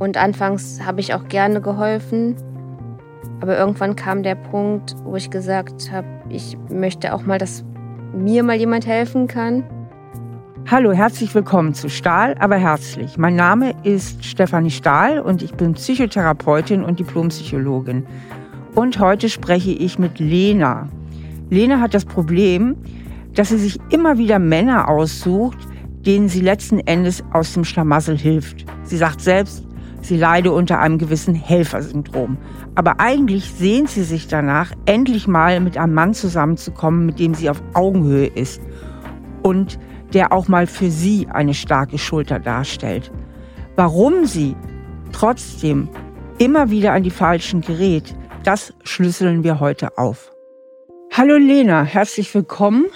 Und anfangs habe ich auch gerne geholfen. Aber irgendwann kam der Punkt, wo ich gesagt habe, ich möchte auch mal, dass mir mal jemand helfen kann. Hallo, herzlich willkommen zu Stahl, aber herzlich. Mein Name ist Stefanie Stahl und ich bin Psychotherapeutin und Diplompsychologin. Und heute spreche ich mit Lena. Lena hat das Problem, dass sie sich immer wieder Männer aussucht, denen sie letzten Endes aus dem Schlamassel hilft. Sie sagt selbst, sie leide unter einem gewissen Helfersyndrom. Aber eigentlich sehnt sie sich danach, endlich mal mit einem Mann zusammenzukommen, mit dem sie auf Augenhöhe ist und der auch mal für sie eine starke Schulter darstellt. Warum sie trotzdem immer wieder an die Falschen gerät, das schlüsseln wir heute auf. Hallo Lena, herzlich willkommen.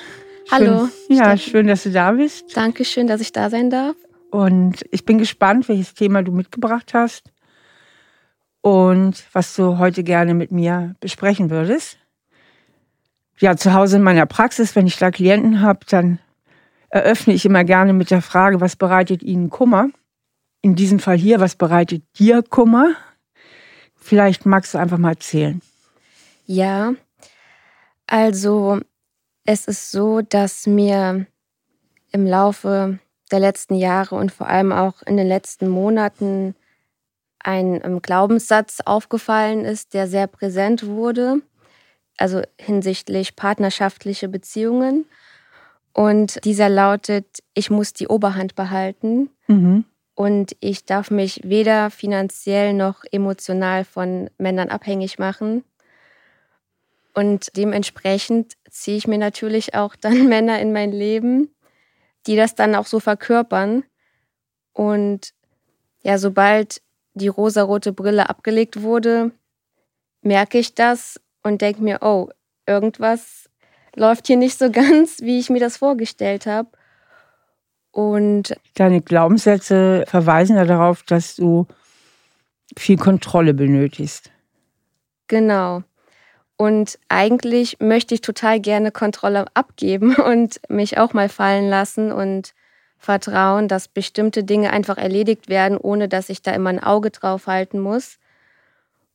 Hallo. Schön, ja, schön, dass du da bist. Dankeschön, dass ich da sein darf. Und ich bin gespannt, welches Thema du mitgebracht hast und was du heute gerne mit mir besprechen würdest. Ja, zu Hause in meiner Praxis, wenn ich da Klienten habe, dann eröffne ich immer gerne mit der Frage, was bereitet ihnen Kummer? In diesem Fall hier, was bereitet dir Kummer? Vielleicht magst du einfach mal erzählen. Ja, also es ist so, dass mir im Laufe der letzten Jahre und vor allem auch in den letzten Monaten ein ähm, Glaubenssatz aufgefallen ist, der sehr präsent wurde, also hinsichtlich partnerschaftliche Beziehungen. Und dieser lautet, ich muss die Oberhand behalten mhm. und ich darf mich weder finanziell noch emotional von Männern abhängig machen. Und dementsprechend ziehe ich mir natürlich auch dann Männer in mein Leben, die das dann auch so verkörpern. Und ja, sobald die rosarote Brille abgelegt wurde, merke ich das und denke mir, oh, irgendwas läuft hier nicht so ganz, wie ich mir das vorgestellt habe. Und deine Glaubenssätze verweisen ja darauf, dass du viel Kontrolle benötigst. Genau. Und eigentlich möchte ich total gerne Kontrolle abgeben und mich auch mal fallen lassen und vertrauen, dass bestimmte Dinge einfach erledigt werden, ohne dass ich da immer ein Auge drauf halten muss.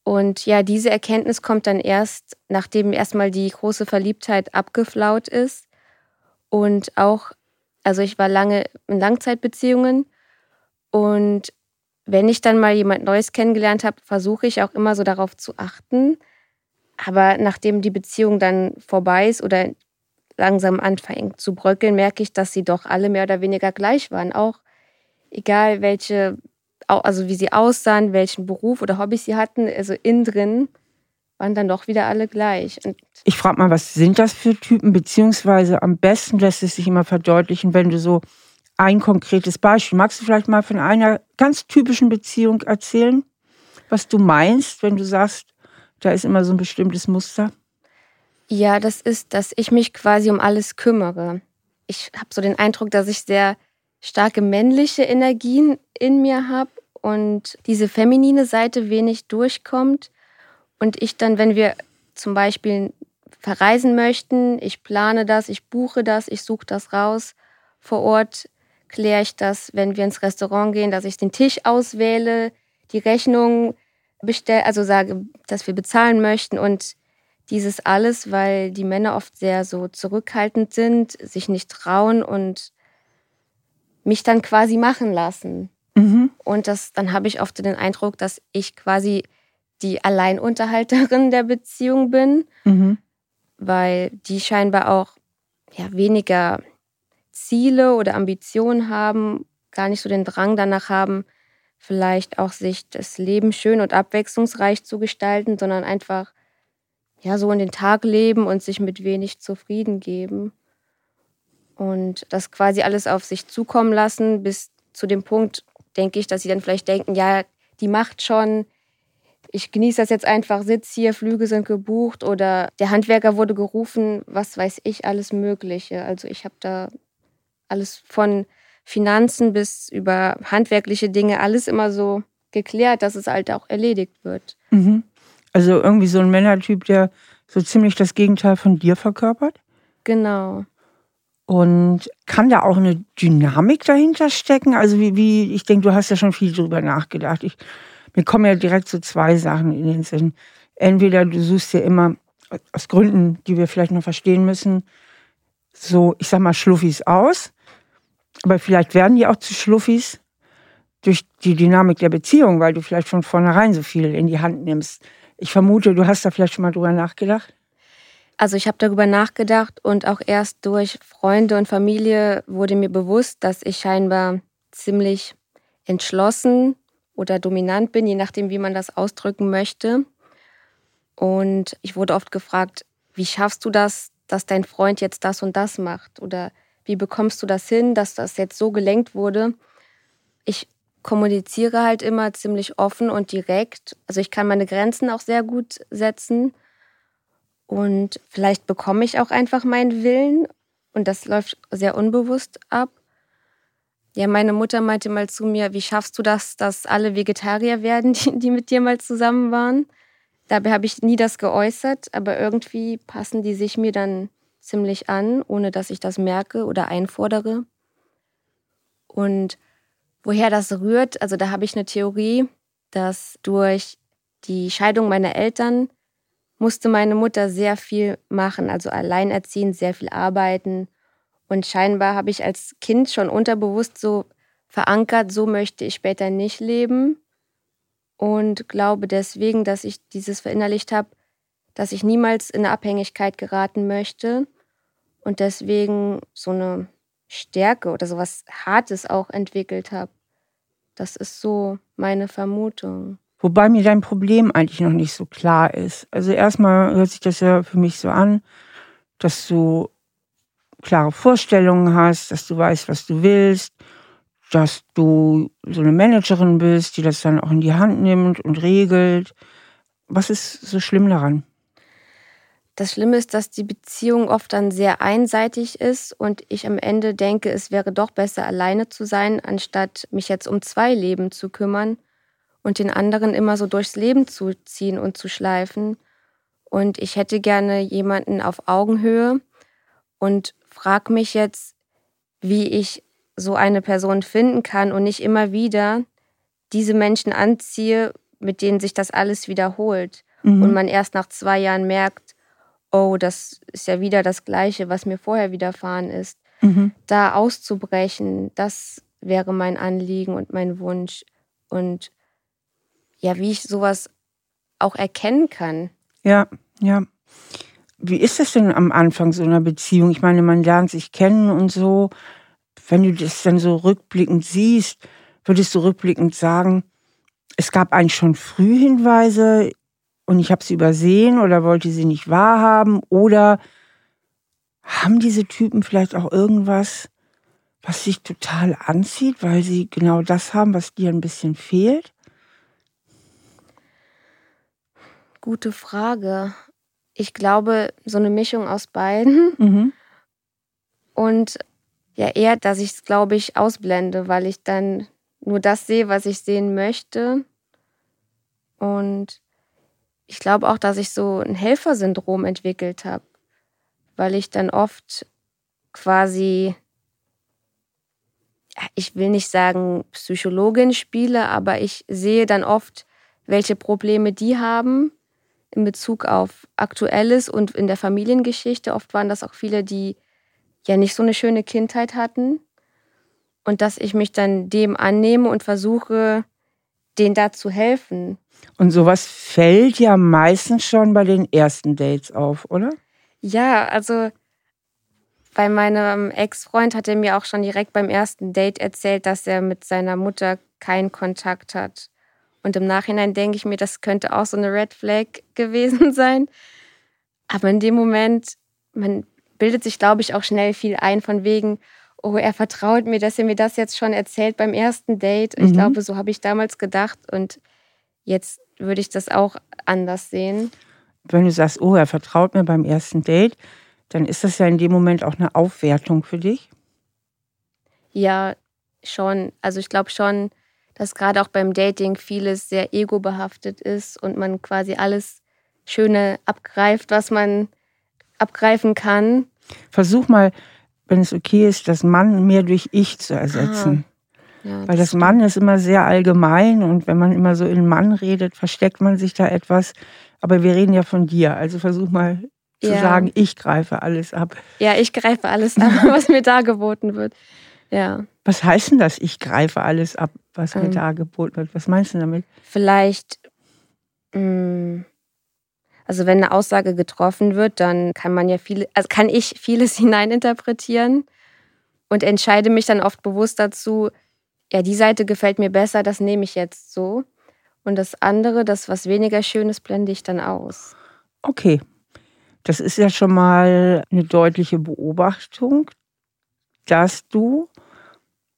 Und ja, diese Erkenntnis kommt dann erst, nachdem erstmal die große Verliebtheit abgeflaut ist. Und auch, also ich war lange in Langzeitbeziehungen und wenn ich dann mal jemand Neues kennengelernt habe, versuche ich auch immer so darauf zu achten, aber nachdem die Beziehung dann vorbei ist oder langsam anfängt zu bröckeln, merke ich, dass sie doch alle mehr oder weniger gleich waren. Auch egal welche, also wie sie aussahen, welchen Beruf oder Hobbys sie hatten, also innen drin waren dann doch wieder alle gleich. Und ich frage mal, was sind das für Typen? Beziehungsweise am besten lässt es sich immer verdeutlichen, wenn du so ein konkretes Beispiel. Magst du vielleicht mal von einer ganz typischen Beziehung erzählen, was du meinst, wenn du sagst, da ist immer so ein bestimmtes Muster. Ja, das ist, dass ich mich quasi um alles kümmere. Ich habe so den Eindruck, dass ich sehr starke männliche Energien in mir habe und diese feminine Seite wenig durchkommt. Und ich dann, wenn wir zum Beispiel verreisen möchten, ich plane das, ich buche das, ich suche das raus. Vor Ort kläre ich das, wenn wir ins Restaurant gehen, dass ich den Tisch auswähle, die Rechnung bestell, also sage, dass wir bezahlen möchten und dieses alles, weil die Männer oft sehr so zurückhaltend sind, sich nicht trauen und mich dann quasi machen lassen. Mhm. Und das, dann habe ich oft den Eindruck, dass ich quasi die Alleinunterhalterin der Beziehung bin, mhm. weil die scheinbar auch ja, weniger Ziele oder Ambitionen haben, gar nicht so den Drang danach haben, vielleicht auch sich das Leben schön und abwechslungsreich zu gestalten, sondern einfach ja so in den Tag leben und sich mit wenig zufrieden geben und das quasi alles auf sich zukommen lassen bis zu dem Punkt, denke ich, dass sie dann vielleicht denken, ja, die macht schon, ich genieße das jetzt einfach, sitz hier, Flüge sind gebucht oder der Handwerker wurde gerufen, was weiß ich, alles Mögliche. Also ich habe da alles von Finanzen bis über handwerkliche Dinge, alles immer so geklärt, dass es halt auch erledigt wird. Mhm. Also irgendwie so ein Männertyp, der so ziemlich das Gegenteil von dir verkörpert? Genau. Und kann da auch eine Dynamik dahinter stecken? Also wie, wie ich denke, du hast ja schon viel drüber nachgedacht. Ich, mir kommen ja direkt so zwei Sachen in den Sinn. Entweder du suchst dir immer aus Gründen, die wir vielleicht noch verstehen müssen, so, ich sag mal, Schluffis aus. Aber vielleicht werden die auch zu Schluffis durch die Dynamik der Beziehung, weil du vielleicht von vornherein so viel in die Hand nimmst. Ich vermute, du hast da vielleicht schon mal drüber nachgedacht. Also ich habe darüber nachgedacht und auch erst durch Freunde und Familie wurde mir bewusst, dass ich scheinbar ziemlich entschlossen oder dominant bin, je nachdem, wie man das ausdrücken möchte. Und ich wurde oft gefragt, wie schaffst du das, dass dein Freund jetzt das und das macht? Oder wie bekommst du das hin, dass das jetzt so gelenkt wurde? Ich kommuniziere halt immer ziemlich offen und direkt. Also ich kann meine Grenzen auch sehr gut setzen. Und vielleicht bekomme ich auch einfach meinen Willen. Und das läuft sehr unbewusst ab. Ja, meine Mutter meinte mal zu mir, wie schaffst du das, dass alle Vegetarier werden, die, die mit dir mal zusammen waren? Dabei habe ich nie das geäußert, aber irgendwie passen die sich mir dann ziemlich an, ohne dass ich das merke oder einfordere. Und woher das rührt, also da habe ich eine Theorie, dass durch die Scheidung meiner Eltern musste meine Mutter sehr viel machen, also alleinerziehend, sehr viel arbeiten. Und scheinbar habe ich als Kind schon unterbewusst so verankert, so möchte ich später nicht leben. Und glaube deswegen, dass ich dieses verinnerlicht habe, dass ich niemals in eine Abhängigkeit geraten möchte. Und deswegen so eine Stärke oder sowas Hartes auch entwickelt habe. Das ist so meine Vermutung. Wobei mir dein Problem eigentlich noch nicht so klar ist. Also erstmal hört sich das ja für mich so an, dass du klare Vorstellungen hast, dass du weißt, was du willst, dass du so eine Managerin bist, die das dann auch in die Hand nimmt und regelt. Was ist so schlimm daran? Das Schlimme ist, dass die Beziehung oft dann sehr einseitig ist und ich am Ende denke, es wäre doch besser, alleine zu sein, anstatt mich jetzt um zwei Leben zu kümmern und den anderen immer so durchs Leben zu ziehen und zu schleifen. Und ich hätte gerne jemanden auf Augenhöhe und frage mich jetzt, wie ich so eine Person finden kann und nicht immer wieder diese Menschen anziehe, mit denen sich das alles wiederholt. Mhm. Und man erst nach zwei Jahren merkt, oh, das ist ja wieder das Gleiche, was mir vorher widerfahren ist. Mhm. Da auszubrechen, das wäre mein Anliegen und mein Wunsch. Und ja, wie ich sowas auch erkennen kann. Ja, ja. Wie ist das denn am Anfang so einer Beziehung? Ich meine, man lernt sich kennen und so. Wenn du das dann so rückblickend siehst, würdest du rückblickend sagen, es gab eigentlich schon Frühhinweise und ich habe sie übersehen oder wollte sie nicht wahrhaben? Oder haben diese Typen vielleicht auch irgendwas, was sich total anzieht, weil sie genau das haben, was dir ein bisschen fehlt? Gute Frage. Ich glaube, so eine Mischung aus beiden. Mhm. Und ja, eher, dass ich es, glaube ich, ausblende, weil ich dann nur das sehe, was ich sehen möchte. Und ich glaube auch, dass ich so ein Helfersyndrom entwickelt habe, weil ich dann oft quasi, ich will nicht sagen Psychologin spiele, aber ich sehe dann oft, welche Probleme die haben in Bezug auf Aktuelles und in der Familiengeschichte. Oft waren das auch viele, die ja nicht so eine schöne Kindheit hatten. Und dass ich mich dann dem annehme und versuche, denen da zu helfen. Und sowas fällt ja meistens schon bei den ersten Dates auf, oder? Ja, also bei meinem Ex-Freund hat er mir auch schon direkt beim ersten Date erzählt, dass er mit seiner Mutter keinen Kontakt hat. Und im Nachhinein denke ich mir, das könnte auch so eine Red Flag gewesen sein. Aber in dem Moment, man bildet sich, glaube ich, auch schnell viel ein von wegen, oh, er vertraut mir, dass er mir das jetzt schon erzählt beim ersten Date. Mhm. Ich glaube, so habe ich damals gedacht und jetzt würde ich das auch anders sehen. Wenn du sagst, oh, er vertraut mir beim ersten Date, dann ist das ja in dem Moment auch eine Aufwertung für dich? Ja, schon. Also ich glaube schon, dass gerade auch beim Dating vieles sehr ego-behaftet ist und man quasi alles Schöne abgreift, was man abgreifen kann. Versuch mal wenn es okay ist, das Mann mehr durch Ich zu ersetzen. Ah, ja, Weil das, das Mann ist immer sehr allgemein und wenn man immer so in Mann redet, versteckt man sich da etwas. Aber wir reden ja von dir, also versuch mal zu ja. sagen, ich greife alles ab. Ja, ich greife alles ab, was mir dargeboten wird. Ja. Was heißt denn das, ich greife alles ab, was mir ähm, dargeboten wird? Was meinst du damit? Vielleicht, mh, mm, also wenn eine Aussage getroffen wird, dann kann man ja viele, also kann ich vieles hineininterpretieren und entscheide mich dann oft bewusst dazu, ja, die Seite gefällt mir besser, das nehme ich jetzt so. Und das andere, das was weniger schön ist, blende ich dann aus. Okay. Das ist ja schon mal eine deutliche Beobachtung, dass du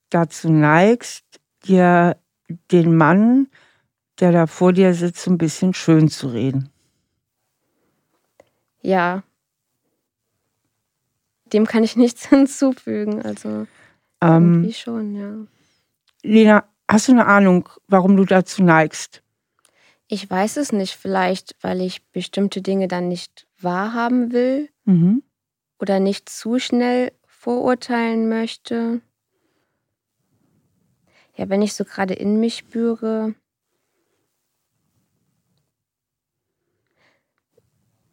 dazu neigst, dir den Mann, der da vor dir sitzt, ein bisschen schön zu reden. Ja. Dem kann ich nichts hinzufügen. Also ähm, irgendwie schon, ja. Lena, hast du eine Ahnung, warum du dazu neigst? Ich weiß es nicht. Vielleicht, weil ich bestimmte Dinge dann nicht wahrhaben will mhm. oder nicht zu schnell vorurteilen möchte. Ja, wenn ich so gerade in mich spüre,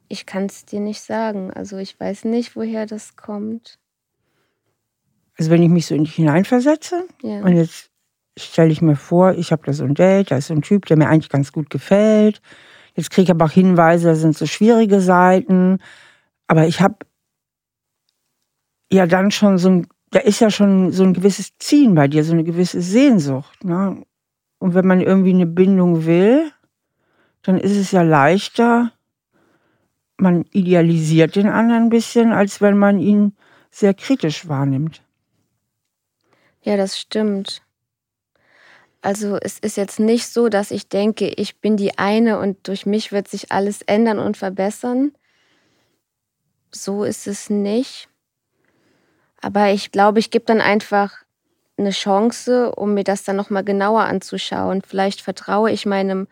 ich kann es dir nicht sagen. Also ich weiß nicht, woher das kommt. Also wenn ich mich so in dich hineinversetze ja. und jetzt stelle ich mir vor, ich habe da so ein Date, da ist so ein Typ, der mir eigentlich ganz gut gefällt. Jetzt kriege ich aber auch Hinweise, da sind so schwierige Seiten. Aber ich habe ja dann schon so ein, da ist ja schon so ein gewisses Ziehen bei dir, so eine gewisse Sehnsucht. Ne? Und wenn man irgendwie eine Bindung will, dann ist es ja leichter, man idealisiert den anderen ein bisschen, als wenn man ihn sehr kritisch wahrnimmt. Ja, das stimmt. Also es ist jetzt nicht so, dass ich denke, ich bin die eine und durch mich wird sich alles ändern und verbessern. So ist es nicht. Aber ich glaube, ich gebe dann einfach eine Chance, um mir das dann nochmal genauer anzuschauen. Vielleicht vertraue ich meinem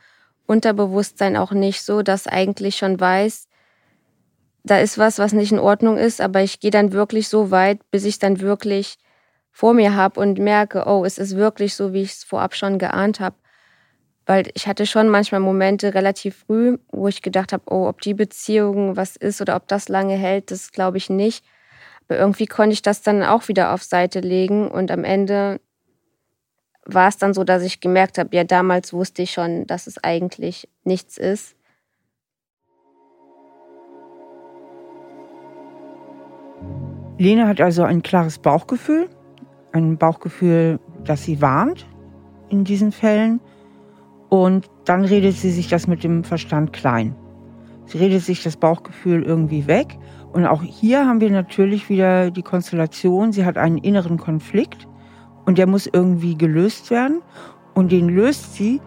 Unterbewusstsein auch nicht so, dass eigentlich schon weiß, da ist was, was nicht in Ordnung ist, aber ich gehe dann wirklich so weit, bis ich dann wirklich vor mir habe und merke, oh, es ist wirklich so, wie ich es vorab schon geahnt habe. Weil ich hatte schon manchmal Momente relativ früh, wo ich gedacht habe, oh, ob die Beziehung was ist oder ob das lange hält, das glaube ich nicht. Aber irgendwie konnte ich das dann auch wieder auf Seite legen und am Ende war es dann so, dass ich gemerkt habe, ja, damals wusste ich schon, dass es eigentlich nichts ist. Lena hat also ein klares Bauchgefühl, ein Bauchgefühl, das sie warnt in diesen Fällen. Und dann redet sie sich das mit dem Verstand klein. Sie redet sich das Bauchgefühl irgendwie weg. Und auch hier haben wir natürlich wieder die Konstellation, sie hat einen inneren Konflikt und der muss irgendwie gelöst werden. Und den löst sie,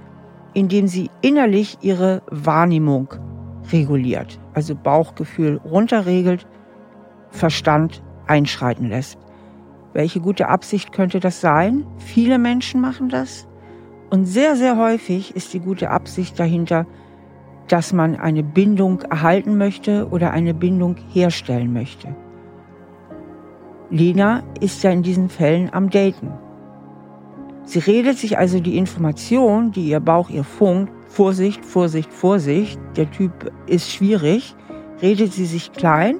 indem sie innerlich ihre Wahrnehmung reguliert. Also Bauchgefühl runterregelt, Verstand einschreiten lässt. Welche gute Absicht könnte das sein? Viele Menschen machen das. Und sehr, sehr häufig ist die gute Absicht dahinter, dass man eine Bindung erhalten möchte oder eine Bindung herstellen möchte. Lena ist ja in diesen Fällen am Daten. Sie redet sich also die Information, die ihr Bauch ihr funkt, Vorsicht, Vorsicht, Vorsicht, der Typ ist schwierig, redet sie sich klein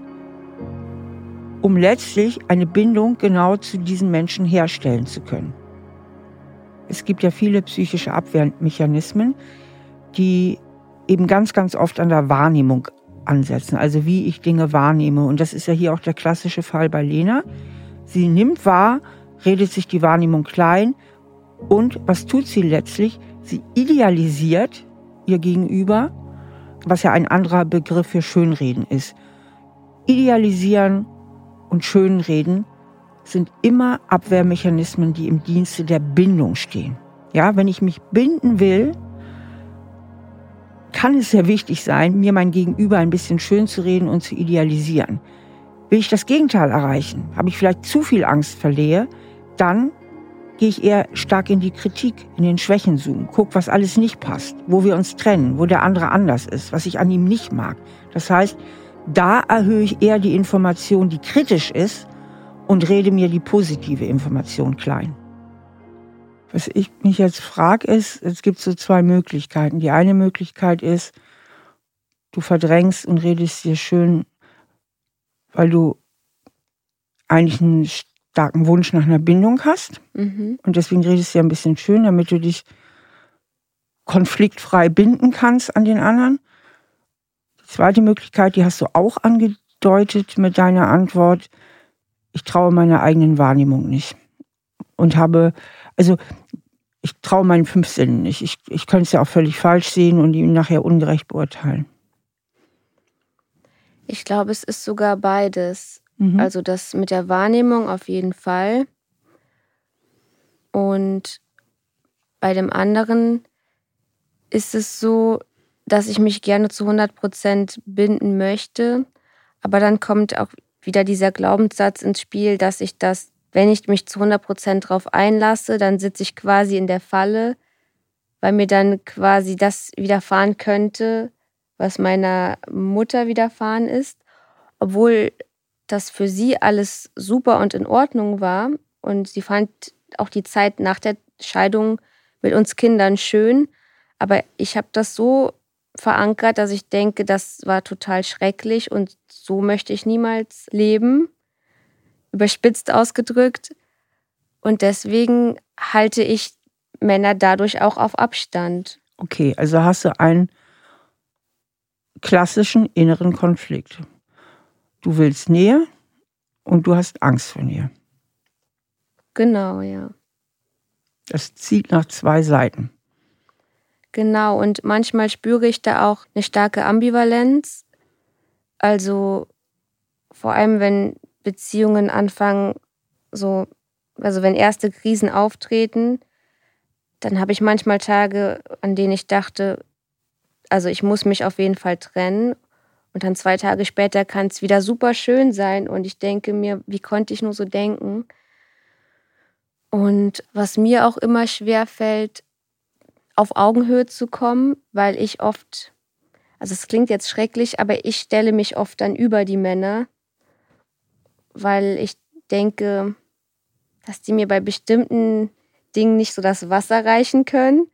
um letztlich eine Bindung genau zu diesen Menschen herstellen zu können. Es gibt ja viele psychische Abwehrmechanismen, die eben ganz, ganz oft an der Wahrnehmung ansetzen, also wie ich Dinge wahrnehme. Und das ist ja hier auch der klassische Fall bei Lena. Sie nimmt wahr, redet sich die Wahrnehmung klein und was tut sie letztlich? Sie idealisiert ihr Gegenüber, was ja ein anderer Begriff für Schönreden ist. Idealisieren und Schönreden sind immer Abwehrmechanismen, die im Dienste der Bindung stehen. Ja, wenn ich mich binden will, kann es sehr wichtig sein, mir mein Gegenüber ein bisschen schön zu reden und zu idealisieren. Will ich das Gegenteil erreichen, habe ich vielleicht zu viel Angst verlehe, dann gehe ich eher stark in die Kritik, in den Schwächenzoom, guck, was alles nicht passt, wo wir uns trennen, wo der andere anders ist, was ich an ihm nicht mag. Das heißt, da erhöhe ich eher die Information, die kritisch ist und rede mir die positive Information klein. Was ich mich jetzt frage, ist, es gibt so zwei Möglichkeiten. Die eine Möglichkeit ist, du verdrängst und redest dir schön, weil du eigentlich einen starken Wunsch nach einer Bindung hast. Mhm. Und deswegen redest du ja ein bisschen schön, damit du dich konfliktfrei binden kannst an den anderen. Zweite Möglichkeit, die hast du auch angedeutet mit deiner Antwort. Ich traue meiner eigenen Wahrnehmung nicht. Und habe, also ich traue meinen fünf Sinnen nicht. Ich, ich könnte es ja auch völlig falsch sehen und ihn nachher ungerecht beurteilen. Ich glaube, es ist sogar beides. Mhm. Also das mit der Wahrnehmung auf jeden Fall. Und bei dem anderen ist es so, dass ich mich gerne zu 100 Prozent binden möchte. Aber dann kommt auch wieder dieser Glaubenssatz ins Spiel, dass ich das, wenn ich mich zu 100 Prozent drauf einlasse, dann sitze ich quasi in der Falle, weil mir dann quasi das widerfahren könnte, was meiner Mutter widerfahren ist, obwohl das für sie alles super und in Ordnung war und sie fand auch die Zeit nach der Scheidung mit uns Kindern schön, aber ich habe das so verankert, dass ich denke, das war total schrecklich und so möchte ich niemals leben, überspitzt ausgedrückt. Und deswegen halte ich Männer dadurch auch auf Abstand. Okay, also hast du einen klassischen inneren Konflikt. Du willst Nähe und du hast Angst vor Nähe. Genau, ja. Das zieht nach zwei Seiten. Genau, und manchmal spüre ich da auch eine starke Ambivalenz. Also vor allem, wenn Beziehungen anfangen, so, also wenn erste Krisen auftreten, dann habe ich manchmal Tage, an denen ich dachte, also ich muss mich auf jeden Fall trennen. Und dann zwei Tage später kann es wieder super schön sein. Und ich denke mir, wie konnte ich nur so denken? Und was mir auch immer schwer fällt, auf Augenhöhe zu kommen, weil ich oft, also es klingt jetzt schrecklich, aber ich stelle mich oft dann über die Männer, weil ich denke, dass die mir bei bestimmten Dingen nicht so das Wasser reichen können.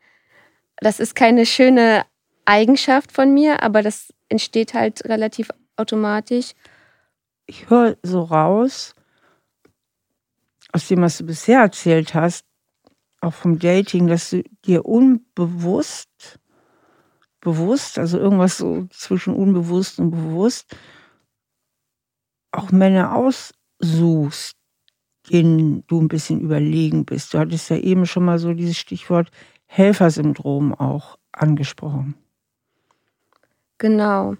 Das ist keine schöne Eigenschaft von mir, aber das entsteht halt relativ automatisch. Ich höre so raus, aus dem, was du bisher erzählt hast, auch vom Dating, dass du dir unbewusst, bewusst, also irgendwas so zwischen unbewusst und bewusst, auch Männer aussuchst, denen du ein bisschen überlegen bist. Du hattest ja eben schon mal so dieses Stichwort Helfersyndrom auch angesprochen. Genau.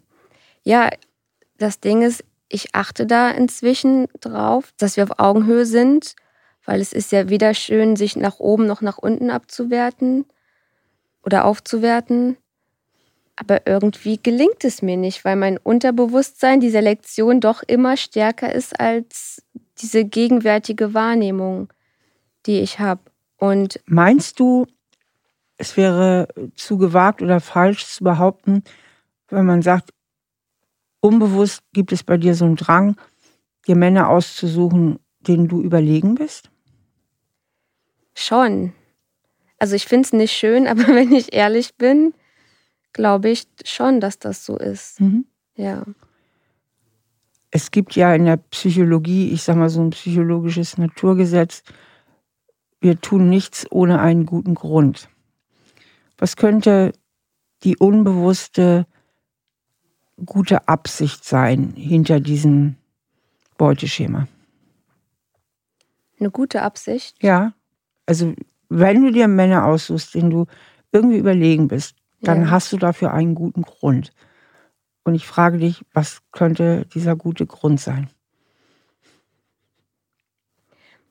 Ja, das Ding ist, ich achte da inzwischen drauf, dass wir auf Augenhöhe sind weil es ist ja weder schön, sich nach oben noch nach unten abzuwerten oder aufzuwerten. Aber irgendwie gelingt es mir nicht, weil mein Unterbewusstsein dieser Lektion doch immer stärker ist als diese gegenwärtige Wahrnehmung, die ich habe. Und meinst du, es wäre zu gewagt oder falsch zu behaupten, wenn man sagt, unbewusst gibt es bei dir so einen Drang, dir Männer auszusuchen, denen du überlegen bist? Schon. Also ich finde es nicht schön, aber wenn ich ehrlich bin, glaube ich schon, dass das so ist. Mhm. Ja. Es gibt ja in der Psychologie, ich sage mal so ein psychologisches Naturgesetz, wir tun nichts ohne einen guten Grund. Was könnte die unbewusste gute Absicht sein hinter diesem Beuteschema? Eine gute Absicht? Ja. Also wenn du dir Männer aussuchst, denen du irgendwie überlegen bist, dann ja. hast du dafür einen guten Grund. Und ich frage dich, was könnte dieser gute Grund sein?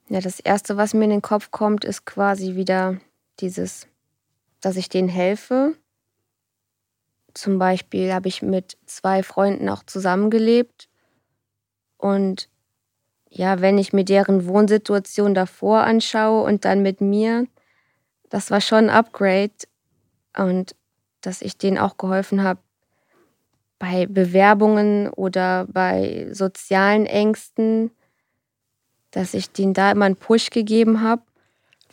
Ja, das Erste, was mir in den Kopf kommt, ist quasi wieder dieses, dass ich denen helfe. Zum Beispiel habe ich mit zwei Freunden auch zusammengelebt und ja, wenn ich mir deren Wohnsituation davor anschaue und dann mit mir, das war schon ein Upgrade. Und dass ich denen auch geholfen habe bei Bewerbungen oder bei sozialen Ängsten, dass ich denen da immer einen Push gegeben habe.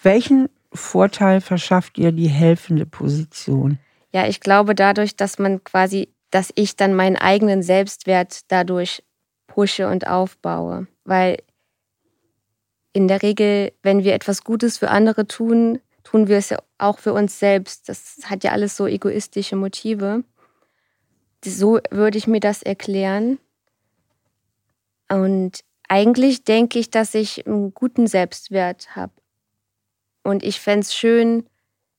Welchen Vorteil verschafft ihr die helfende Position? Ja, ich glaube dadurch, dass man quasi, dass ich dann meinen eigenen Selbstwert dadurch pushe und aufbaue. Weil in der Regel, wenn wir etwas Gutes für andere tun, tun wir es ja auch für uns selbst. Das hat ja alles so egoistische Motive. So würde ich mir das erklären. Und eigentlich denke ich, dass ich einen guten Selbstwert habe. Und ich fände es schön,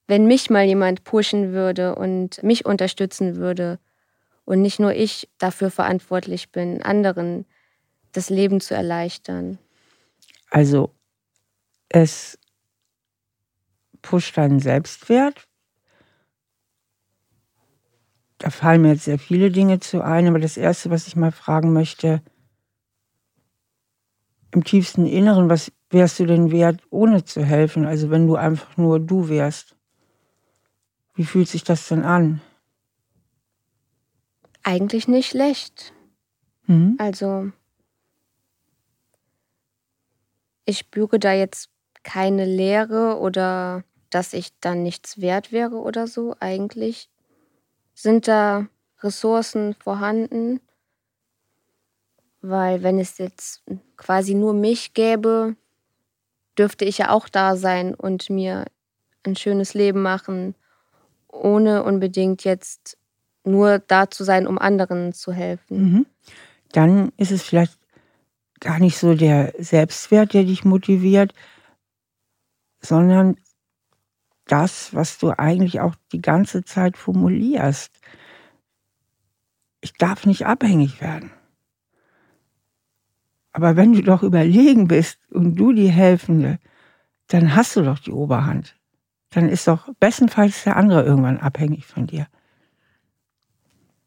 wenn mich mal jemand pushen würde und mich unterstützen würde und nicht nur ich dafür verantwortlich bin, anderen das Leben zu erleichtern. Also es pusht deinen Selbstwert. Da fallen mir jetzt sehr viele Dinge zu ein, aber das Erste, was ich mal fragen möchte, im tiefsten Inneren, was wärst du denn wert, ohne zu helfen? Also wenn du einfach nur du wärst. Wie fühlt sich das denn an? Eigentlich nicht schlecht. Mhm. Also ich spüre da jetzt keine Leere oder dass ich dann nichts wert wäre oder so. Eigentlich sind da Ressourcen vorhanden, weil wenn es jetzt quasi nur mich gäbe, dürfte ich ja auch da sein und mir ein schönes Leben machen, ohne unbedingt jetzt nur da zu sein, um anderen zu helfen. Mhm. Dann ist es vielleicht gar nicht so der Selbstwert, der dich motiviert, sondern das, was du eigentlich auch die ganze Zeit formulierst. Ich darf nicht abhängig werden. Aber wenn du doch überlegen bist und du die Helfende, dann hast du doch die Oberhand. Dann ist doch bestenfalls der andere irgendwann abhängig von dir.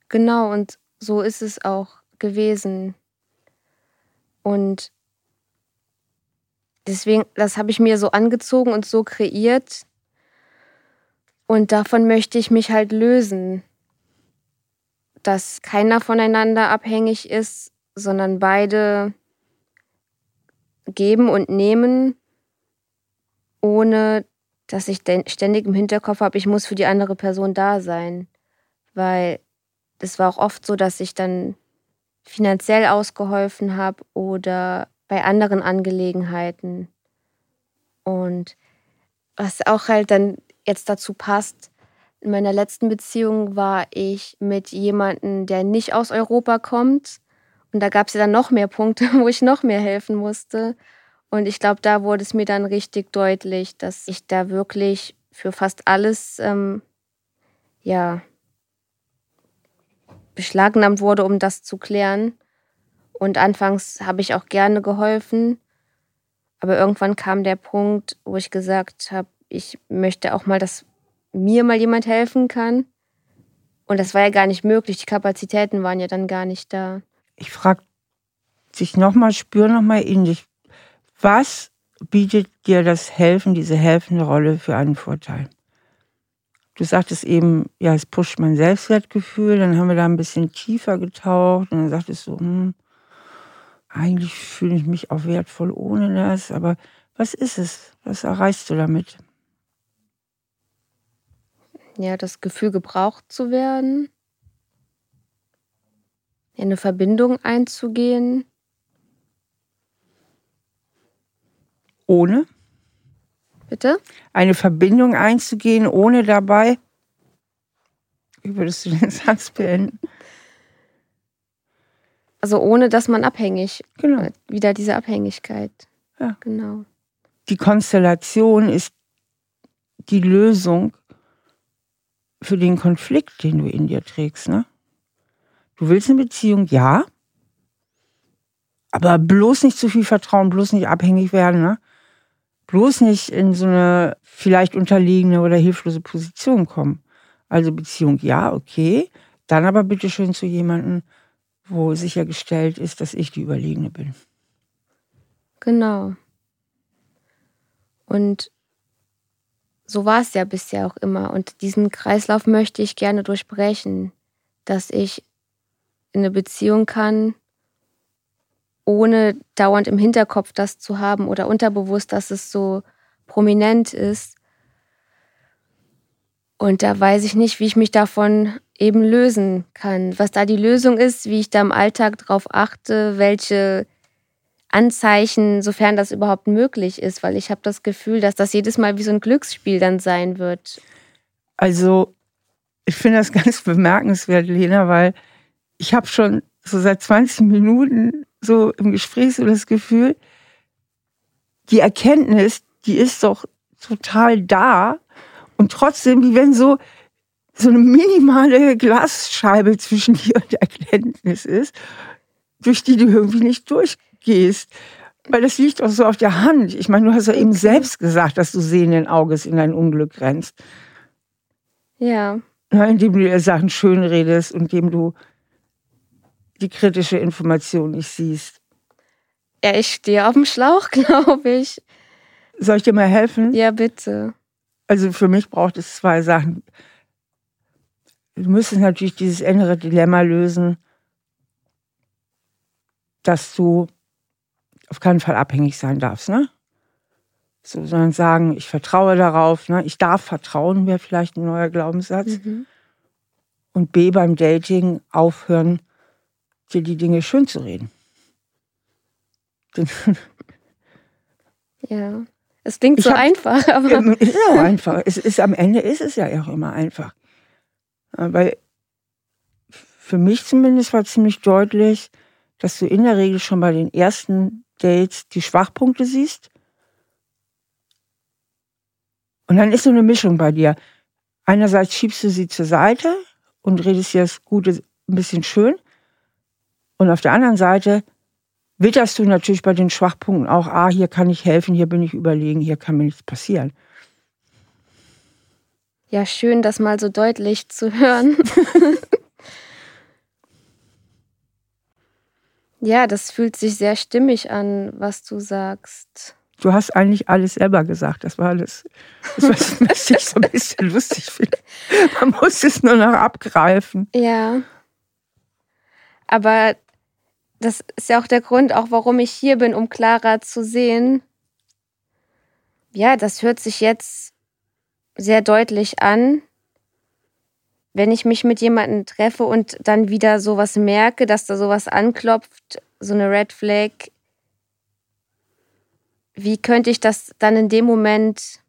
Genau, und so ist es auch gewesen. Und deswegen, das habe ich mir so angezogen und so kreiert. Und davon möchte ich mich halt lösen. Dass keiner voneinander abhängig ist, sondern beide geben und nehmen, ohne dass ich ständig im Hinterkopf habe, ich muss für die andere Person da sein. Weil es war auch oft so, dass ich dann finanziell ausgeholfen habe oder bei anderen Angelegenheiten. Und was auch halt dann jetzt dazu passt, in meiner letzten Beziehung war ich mit jemandem, der nicht aus Europa kommt. Und da gab es ja dann noch mehr Punkte, wo ich noch mehr helfen musste. Und ich glaube, da wurde es mir dann richtig deutlich, dass ich da wirklich für fast alles ähm, ja, beschlagnahmt wurde, um das zu klären. Und anfangs habe ich auch gerne geholfen. Aber irgendwann kam der Punkt, wo ich gesagt habe, ich möchte auch mal, dass mir mal jemand helfen kann. Und das war ja gar nicht möglich. Die Kapazitäten waren ja dann gar nicht da. Ich frage dich nochmal, spür nochmal in dich. Was bietet dir das Helfen, diese helfende Rolle für einen Vorteil? Du sagtest eben, ja, es pusht mein Selbstwertgefühl. Dann haben wir da ein bisschen tiefer getaucht und dann sagtest du, hm, eigentlich fühle ich mich auch wertvoll ohne das. Aber was ist es? Was erreichst du damit? Ja, das Gefühl, gebraucht zu werden. In eine Verbindung einzugehen. Ohne? Bitte? Eine Verbindung einzugehen, ohne dabei. Wie würdest du den Satz beenden? Also ohne dass man abhängig. Genau. Wieder diese Abhängigkeit. Ja. Genau. Die Konstellation ist die Lösung für den Konflikt, den du in dir trägst. Ne? Du willst eine Beziehung, ja. Aber bloß nicht zu viel Vertrauen, bloß nicht abhängig werden. Ne? Bloß nicht in so eine vielleicht unterliegende oder hilflose Position kommen. Also Beziehung, ja, okay. Dann aber bitte schön zu jemandem, wo sichergestellt ist, dass ich die Überlegene bin. Genau. Und so war es ja bisher auch immer. Und diesen Kreislauf möchte ich gerne durchbrechen, dass ich in eine Beziehung kann ohne dauernd im Hinterkopf das zu haben oder unterbewusst, dass es so prominent ist. Und da weiß ich nicht, wie ich mich davon eben lösen kann. Was da die Lösung ist, wie ich da im Alltag drauf achte, welche Anzeichen, sofern das überhaupt möglich ist, weil ich habe das Gefühl, dass das jedes Mal wie so ein Glücksspiel dann sein wird. Also, ich finde das ganz bemerkenswert, Lena, weil ich habe schon so seit 20 Minuten so im Gespräch so das Gefühl, die Erkenntnis, die ist doch total da und trotzdem, wie wenn so so eine minimale Glasscheibe zwischen dir und der Erkenntnis ist, durch die du irgendwie nicht durchgehst. Weil das liegt auch so auf der Hand. Ich meine, du hast ja eben selbst gesagt, dass du sehenden Auges in dein Unglück rennst. Ja. Na, indem du dir Sachen schön redest und indem du die kritische Information nicht siehst. Ja, ich stehe auf dem Schlauch, glaube ich. Soll ich dir mal helfen? Ja, bitte. Also für mich braucht es zwei Sachen. Du müsstest natürlich dieses innere Dilemma lösen, dass du auf keinen Fall abhängig sein darfst, ne? So, sondern sagen, ich vertraue darauf, ne? ich darf vertrauen, wäre vielleicht ein neuer Glaubenssatz. Mhm. Und B, beim Dating aufhören, dir die Dinge schön zu reden. ja. Es klingt so hab, einfach, aber. Es ist auch einfach. Es ist, am Ende ist es ja auch immer einfach. Weil für mich zumindest war ziemlich deutlich, dass du in der Regel schon bei den ersten Dates die Schwachpunkte siehst. Und dann ist so eine Mischung bei dir. Einerseits schiebst du sie zur Seite und redest dir das Gute ein bisschen schön. Und auf der anderen Seite witterst du natürlich bei den Schwachpunkten auch, ah, hier kann ich helfen, hier bin ich überlegen, hier kann mir nichts passieren. Ja, schön, das mal so deutlich zu hören. ja, das fühlt sich sehr stimmig an, was du sagst. Du hast eigentlich alles selber gesagt. Das war alles, das, was ich so ein bisschen lustig finde. Man muss es nur noch abgreifen. Ja. Aber das ist ja auch der Grund, auch warum ich hier bin, um klarer zu sehen. Ja, das hört sich jetzt sehr deutlich an, wenn ich mich mit jemandem treffe und dann wieder sowas merke, dass da sowas anklopft, so eine Red Flag. Wie könnte ich das dann in dem Moment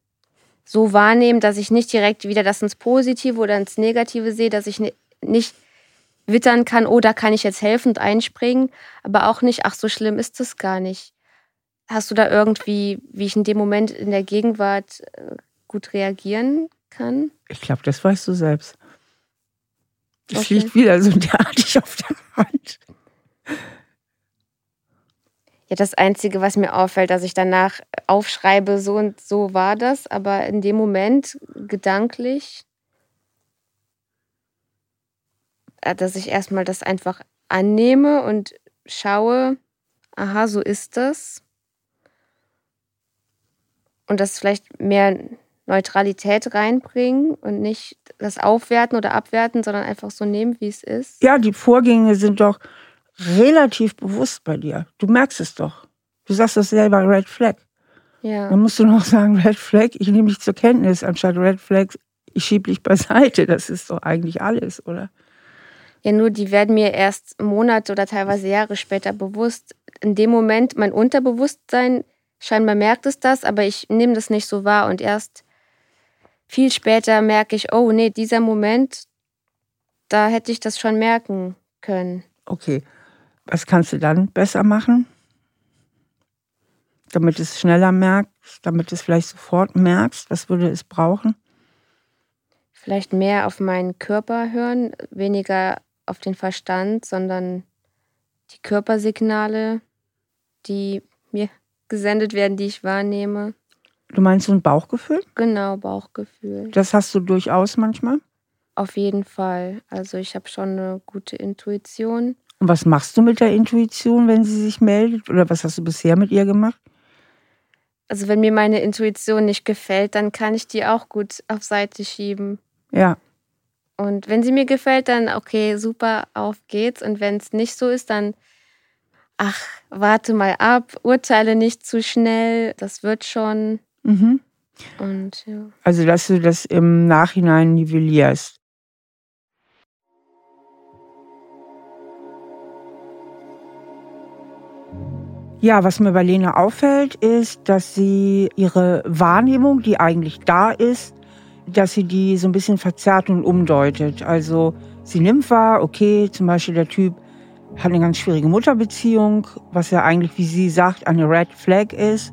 so wahrnehmen, dass ich nicht direkt wieder das ins Positive oder ins Negative sehe, dass ich nicht wittern kann, oh, da kann ich jetzt helfend einspringen, aber auch nicht, ach, so schlimm ist es gar nicht. Hast du da irgendwie, wie ich in dem Moment in der Gegenwart äh, gut reagieren kann? Ich glaube, das weißt du selbst. Das okay. liegt wieder so derartig auf der Hand. Ja, das Einzige, was mir auffällt, dass ich danach aufschreibe, so und so war das, aber in dem Moment gedanklich Äh, dass ich erstmal das einfach annehme und schaue, aha, so ist das. Und das vielleicht mehr Neutralität reinbringen und nicht das Aufwerten oder Abwerten, sondern einfach so nehmen, wie es ist. Ja, die Vorgänge sind doch relativ bewusst bei dir. Du merkst es doch. Du sagst das selber, Red Flag. Ja. Dann musst du noch sagen, Red Flag, ich nehme dich zur Kenntnis, anstatt Red Flag, ich schiebe dich beiseite. Das ist doch eigentlich alles, oder? Ja, nur die werden mir erst Monate oder teilweise Jahre später bewusst. In dem Moment, mein Unterbewusstsein scheinbar merkt es das, aber ich nehme das nicht so wahr. Und erst viel später merke ich, oh nee, dieser Moment, da hätte ich das schon merken können. Okay. Was kannst du dann besser machen? Damit es schneller merkst, damit es vielleicht sofort merkst, was würde es brauchen? Vielleicht mehr auf meinen Körper hören, weniger auf den Verstand, sondern die Körpersignale, die mir gesendet werden, die ich wahrnehme. Du meinst so ein Bauchgefühl? Genau, Bauchgefühl. Das hast du durchaus manchmal? Auf jeden Fall. Also ich habe schon eine gute Intuition. Und was machst du mit der Intuition, wenn sie sich meldet? Oder was hast du bisher mit ihr gemacht? Also wenn mir meine Intuition nicht gefällt, dann kann ich die auch gut auf Seite schieben. Ja. Und wenn sie mir gefällt, dann okay, super, auf geht's. Und wenn es nicht so ist, dann ach, warte mal ab, urteile nicht zu schnell, das wird schon. Mhm. Und, ja. Also, dass du das im Nachhinein nivellierst. Ja, was mir bei Lena auffällt, ist, dass sie ihre Wahrnehmung, die eigentlich da ist, dass sie die so ein bisschen verzerrt und umdeutet. Also sie nimmt wahr, okay, zum Beispiel der Typ hat eine ganz schwierige Mutterbeziehung, was ja eigentlich, wie sie sagt, eine Red Flag ist.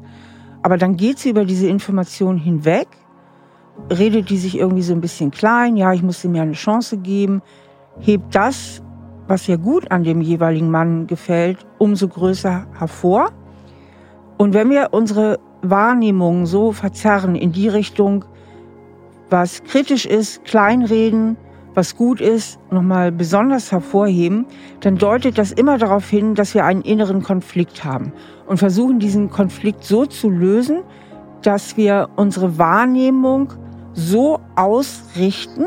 Aber dann geht sie über diese Information hinweg, redet die sich irgendwie so ein bisschen klein, ja, ich muss ihm ja eine Chance geben, hebt das, was ihr gut an dem jeweiligen Mann gefällt, umso größer hervor. Und wenn wir unsere Wahrnehmung so verzerren in die Richtung, was kritisch ist, kleinreden, was gut ist, nochmal besonders hervorheben, dann deutet das immer darauf hin, dass wir einen inneren Konflikt haben und versuchen, diesen Konflikt so zu lösen, dass wir unsere Wahrnehmung so ausrichten,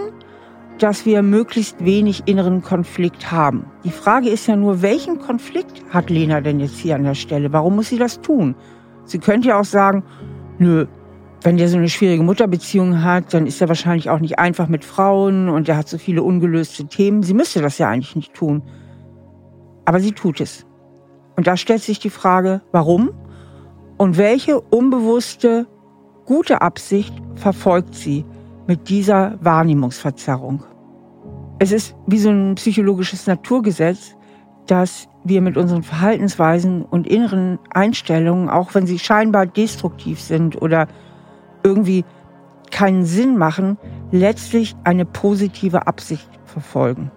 dass wir möglichst wenig inneren Konflikt haben. Die Frage ist ja nur, welchen Konflikt hat Lena denn jetzt hier an der Stelle? Warum muss sie das tun? Sie könnte ja auch sagen, nö, wenn der so eine schwierige Mutterbeziehung hat, dann ist er wahrscheinlich auch nicht einfach mit Frauen und er hat so viele ungelöste Themen. Sie müsste das ja eigentlich nicht tun. Aber sie tut es. Und da stellt sich die Frage, warum und welche unbewusste, gute Absicht verfolgt sie mit dieser Wahrnehmungsverzerrung. Es ist wie so ein psychologisches Naturgesetz, dass wir mit unseren Verhaltensweisen und inneren Einstellungen, auch wenn sie scheinbar destruktiv sind oder irgendwie keinen Sinn machen, letztlich eine positive Absicht verfolgen.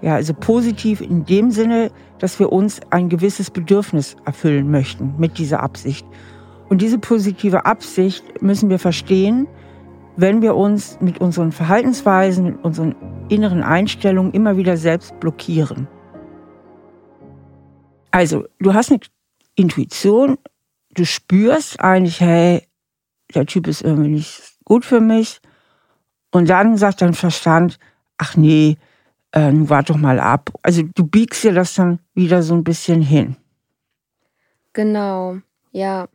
Ja, also positiv in dem Sinne, dass wir uns ein gewisses Bedürfnis erfüllen möchten mit dieser Absicht. Und diese positive Absicht müssen wir verstehen, wenn wir uns mit unseren Verhaltensweisen, mit unseren inneren Einstellungen immer wieder selbst blockieren. Also, du hast eine Intuition, du spürst eigentlich, hey, der Typ ist irgendwie nicht gut für mich. Und dann sagt dein Verstand, ach nee, äh, warte doch mal ab. Also du biegst dir das dann wieder so ein bisschen hin. Genau, ja.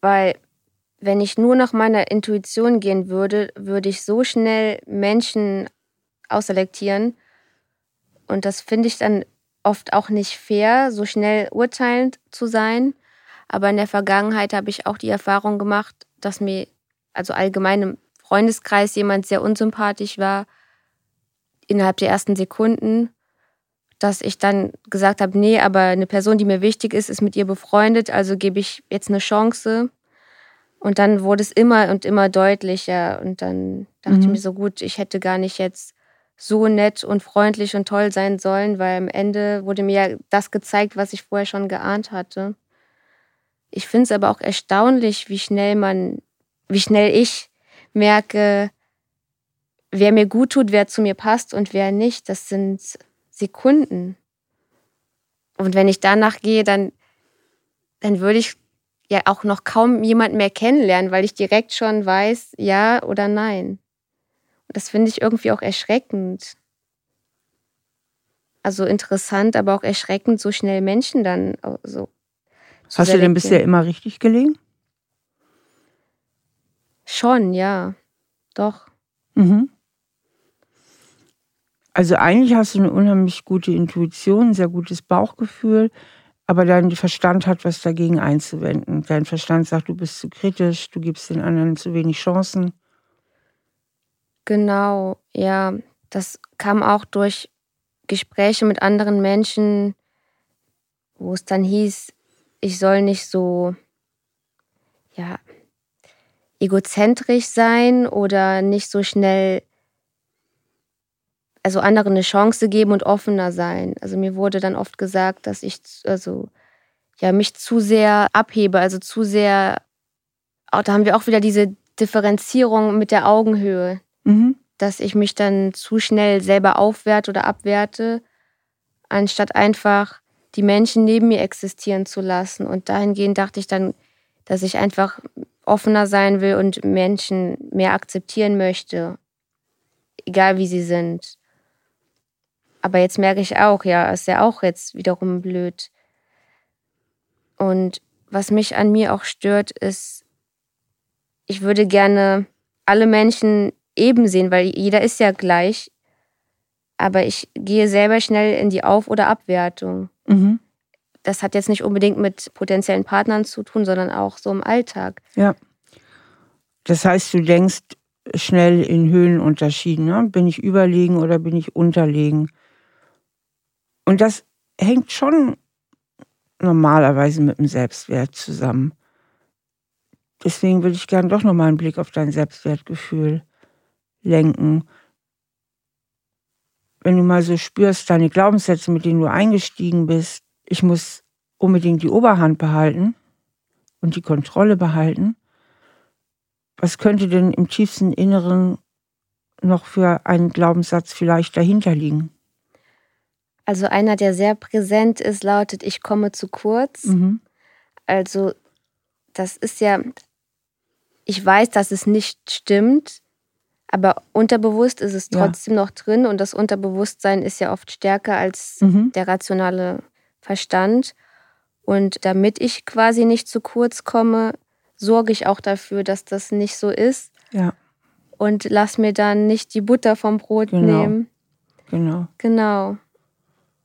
Weil wenn ich nur nach meiner Intuition gehen würde, würde ich so schnell Menschen ausselektieren. Und das finde ich dann oft auch nicht fair, so schnell urteilend zu sein. Aber in der Vergangenheit habe ich auch die Erfahrung gemacht, dass mir, also allgemein im Freundeskreis, jemand sehr unsympathisch war, innerhalb der ersten Sekunden, dass ich dann gesagt habe, nee, aber eine Person, die mir wichtig ist, ist mit ihr befreundet, also gebe ich jetzt eine Chance. Und dann wurde es immer und immer deutlicher. Und dann dachte mhm. ich mir so, gut, ich hätte gar nicht jetzt so nett und freundlich und toll sein sollen, weil am Ende wurde mir ja das gezeigt, was ich vorher schon geahnt hatte. Ich finde es aber auch erstaunlich, wie schnell man, wie schnell ich merke, wer mir gut tut, wer zu mir passt und wer nicht. Das sind Sekunden. Und wenn ich danach gehe, dann, dann würde ich ja auch noch kaum jemanden mehr kennenlernen, weil ich direkt schon weiß, ja oder nein. Und das finde ich irgendwie auch erschreckend. Also interessant, aber auch erschreckend, so schnell Menschen dann so Hast du denn bisher immer richtig gelegen? Schon, ja. Doch. Mhm. Also eigentlich hast du eine unheimlich gute Intuition, ein sehr gutes Bauchgefühl, aber dein Verstand hat was dagegen einzuwenden. Dein Verstand sagt, du bist zu kritisch, du gibst den anderen zu wenig Chancen. Genau, ja. Das kam auch durch Gespräche mit anderen Menschen, wo es dann hieß, ich soll nicht so, ja, egozentrisch sein oder nicht so schnell, also anderen eine Chance geben und offener sein. Also mir wurde dann oft gesagt, dass ich, also, ja, mich zu sehr abhebe, also zu sehr, da haben wir auch wieder diese Differenzierung mit der Augenhöhe, mhm. dass ich mich dann zu schnell selber aufwerte oder abwerte, anstatt einfach die Menschen neben mir existieren zu lassen. Und dahingehend dachte ich dann, dass ich einfach offener sein will und Menschen mehr akzeptieren möchte, egal wie sie sind. Aber jetzt merke ich auch, ja, ist ja auch jetzt wiederum blöd, Und was mich an mir auch stört, ist, ich würde gerne alle Menschen eben sehen, weil jeder ist ja gleich. Aber ich gehe selber schnell in die Auf- oder Abwertung. Mhm. Das hat jetzt nicht unbedingt mit potenziellen Partnern zu tun, sondern auch so im Alltag. Ja. Das heißt, du denkst schnell in Höhenunterschieden. Ne? Bin ich überlegen oder bin ich unterlegen? Und das hängt schon normalerweise mit dem Selbstwert zusammen. Deswegen würde ich gerne doch nochmal einen Blick auf dein Selbstwertgefühl lenken. Wenn du mal so spürst, deine Glaubenssätze, mit denen du eingestiegen bist, ich muss unbedingt die Oberhand behalten und die Kontrolle behalten. Was könnte denn im tiefsten Inneren noch für einen Glaubenssatz vielleicht dahinter liegen? Also einer, der sehr präsent ist, lautet, ich komme zu kurz. Mhm. Also das ist ja, ich weiß, dass es nicht stimmt, aber unterbewusst ist es trotzdem ja. noch drin und das Unterbewusstsein ist ja oft stärker als mhm. der rationale Verstand. Und damit ich quasi nicht zu kurz komme, sorge ich auch dafür, dass das nicht so ist. Ja. Und lass mir dann nicht die Butter vom Brot genau. nehmen. Genau. Genau.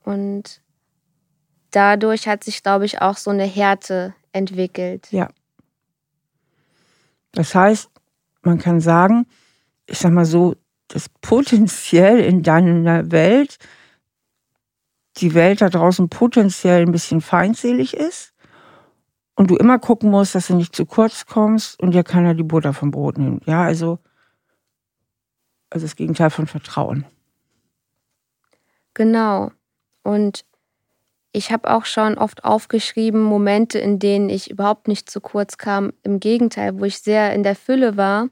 Und dadurch hat sich, glaube ich, auch so eine Härte entwickelt. Ja. Das heißt, man kann sagen, ich sag mal so, das potenziell in deiner Welt, die Welt da draußen potenziell ein bisschen feindselig ist und du immer gucken musst, dass du nicht zu kurz kommst und dir keiner die Butter vom Brot nimmt. Ja, also, also das Gegenteil von Vertrauen. Genau. Und ich habe auch schon oft aufgeschrieben, Momente, in denen ich überhaupt nicht zu kurz kam. Im Gegenteil, wo ich sehr in der Fülle war.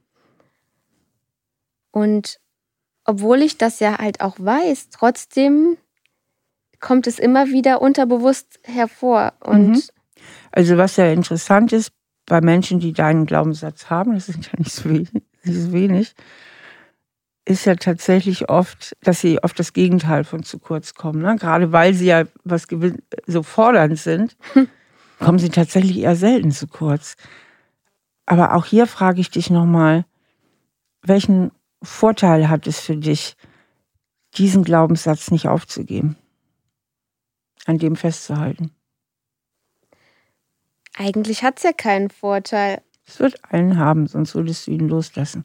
Und obwohl ich das ja halt auch weiß, trotzdem kommt es immer wieder unterbewusst hervor. Und mhm. Also was ja interessant ist bei Menschen, die deinen Glaubenssatz haben, das sind ja nicht so wenig, so wenig ist ja tatsächlich oft, dass sie auf das Gegenteil von zu kurz kommen. Ne? Gerade weil sie ja was so fordernd sind, hm. kommen sie tatsächlich eher selten zu kurz. Aber auch hier frage ich dich nochmal, welchen Vorteil hat es für dich, diesen Glaubenssatz nicht aufzugeben, an dem festzuhalten? Eigentlich hat es ja keinen Vorteil. Es wird einen haben, sonst würdest du ihn loslassen.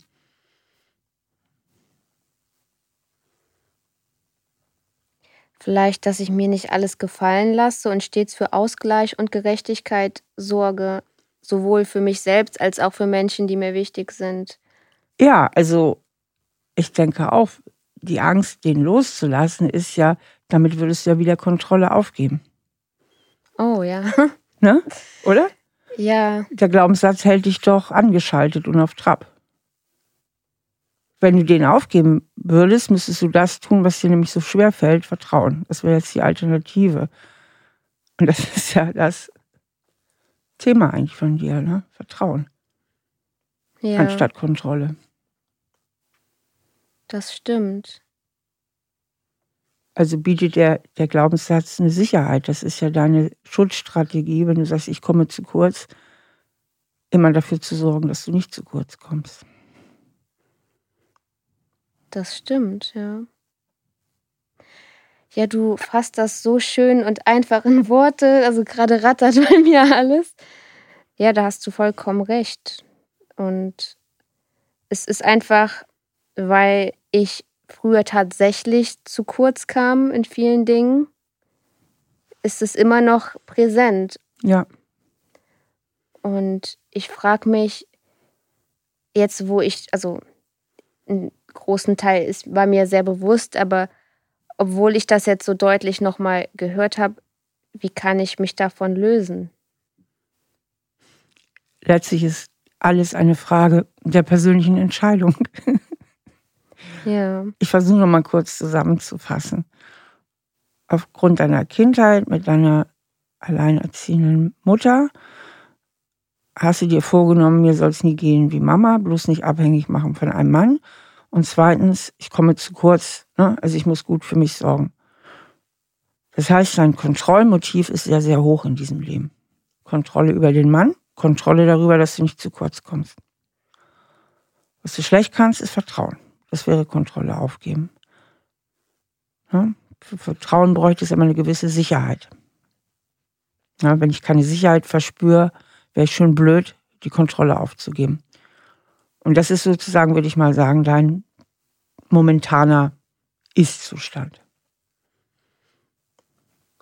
Vielleicht, dass ich mir nicht alles gefallen lasse und stets für Ausgleich und Gerechtigkeit sorge, sowohl für mich selbst als auch für Menschen, die mir wichtig sind. Ja, also ich denke auch, die Angst, den loszulassen, ist ja, damit würdest du ja wieder Kontrolle aufgeben. Oh ja. Ne? Oder? Ja. Der Glaubenssatz hält dich doch angeschaltet und auf Trab. Wenn du den aufgeben würdest, müsstest du das tun, was dir nämlich so schwer fällt, Vertrauen. Das wäre jetzt die Alternative. Und das ist ja das Thema eigentlich von dir, ne? Vertrauen. Ja. Anstatt Kontrolle. Das stimmt. Also bietet der, der Glaubenssatz eine Sicherheit. Das ist ja deine Schutzstrategie, wenn du sagst, ich komme zu kurz, immer dafür zu sorgen, dass du nicht zu kurz kommst. Das stimmt, ja. Ja, du fasst das so schön und einfach in Worte, also gerade rattert bei mir alles. Ja, da hast du vollkommen recht. Und es ist einfach, weil ich früher tatsächlich zu kurz kam in vielen Dingen, ist es immer noch präsent. Ja. Und ich frage mich, jetzt wo ich, also großen Teil ist, war mir sehr bewusst, aber obwohl ich das jetzt so deutlich nochmal gehört habe, wie kann ich mich davon lösen? Letztlich ist alles eine Frage der persönlichen Entscheidung. Ja. Ich versuche noch mal kurz zusammenzufassen. Aufgrund deiner Kindheit mit deiner alleinerziehenden Mutter hast du dir vorgenommen, mir soll es nie gehen wie Mama, bloß nicht abhängig machen von einem Mann. Und zweitens, ich komme zu kurz, ne? also ich muss gut für mich sorgen. Das heißt, dein Kontrollmotiv ist sehr, sehr hoch in diesem Leben. Kontrolle über den Mann, Kontrolle darüber, dass du nicht zu kurz kommst. Was du schlecht kannst, ist Vertrauen. Das wäre Kontrolle aufgeben. Ja? Für Vertrauen bräuchte es immer eine gewisse Sicherheit. Ja, wenn ich keine Sicherheit verspüre, wäre ich schon blöd, die Kontrolle aufzugeben. Und das ist sozusagen, würde ich mal sagen, dein momentaner Ist-Zustand.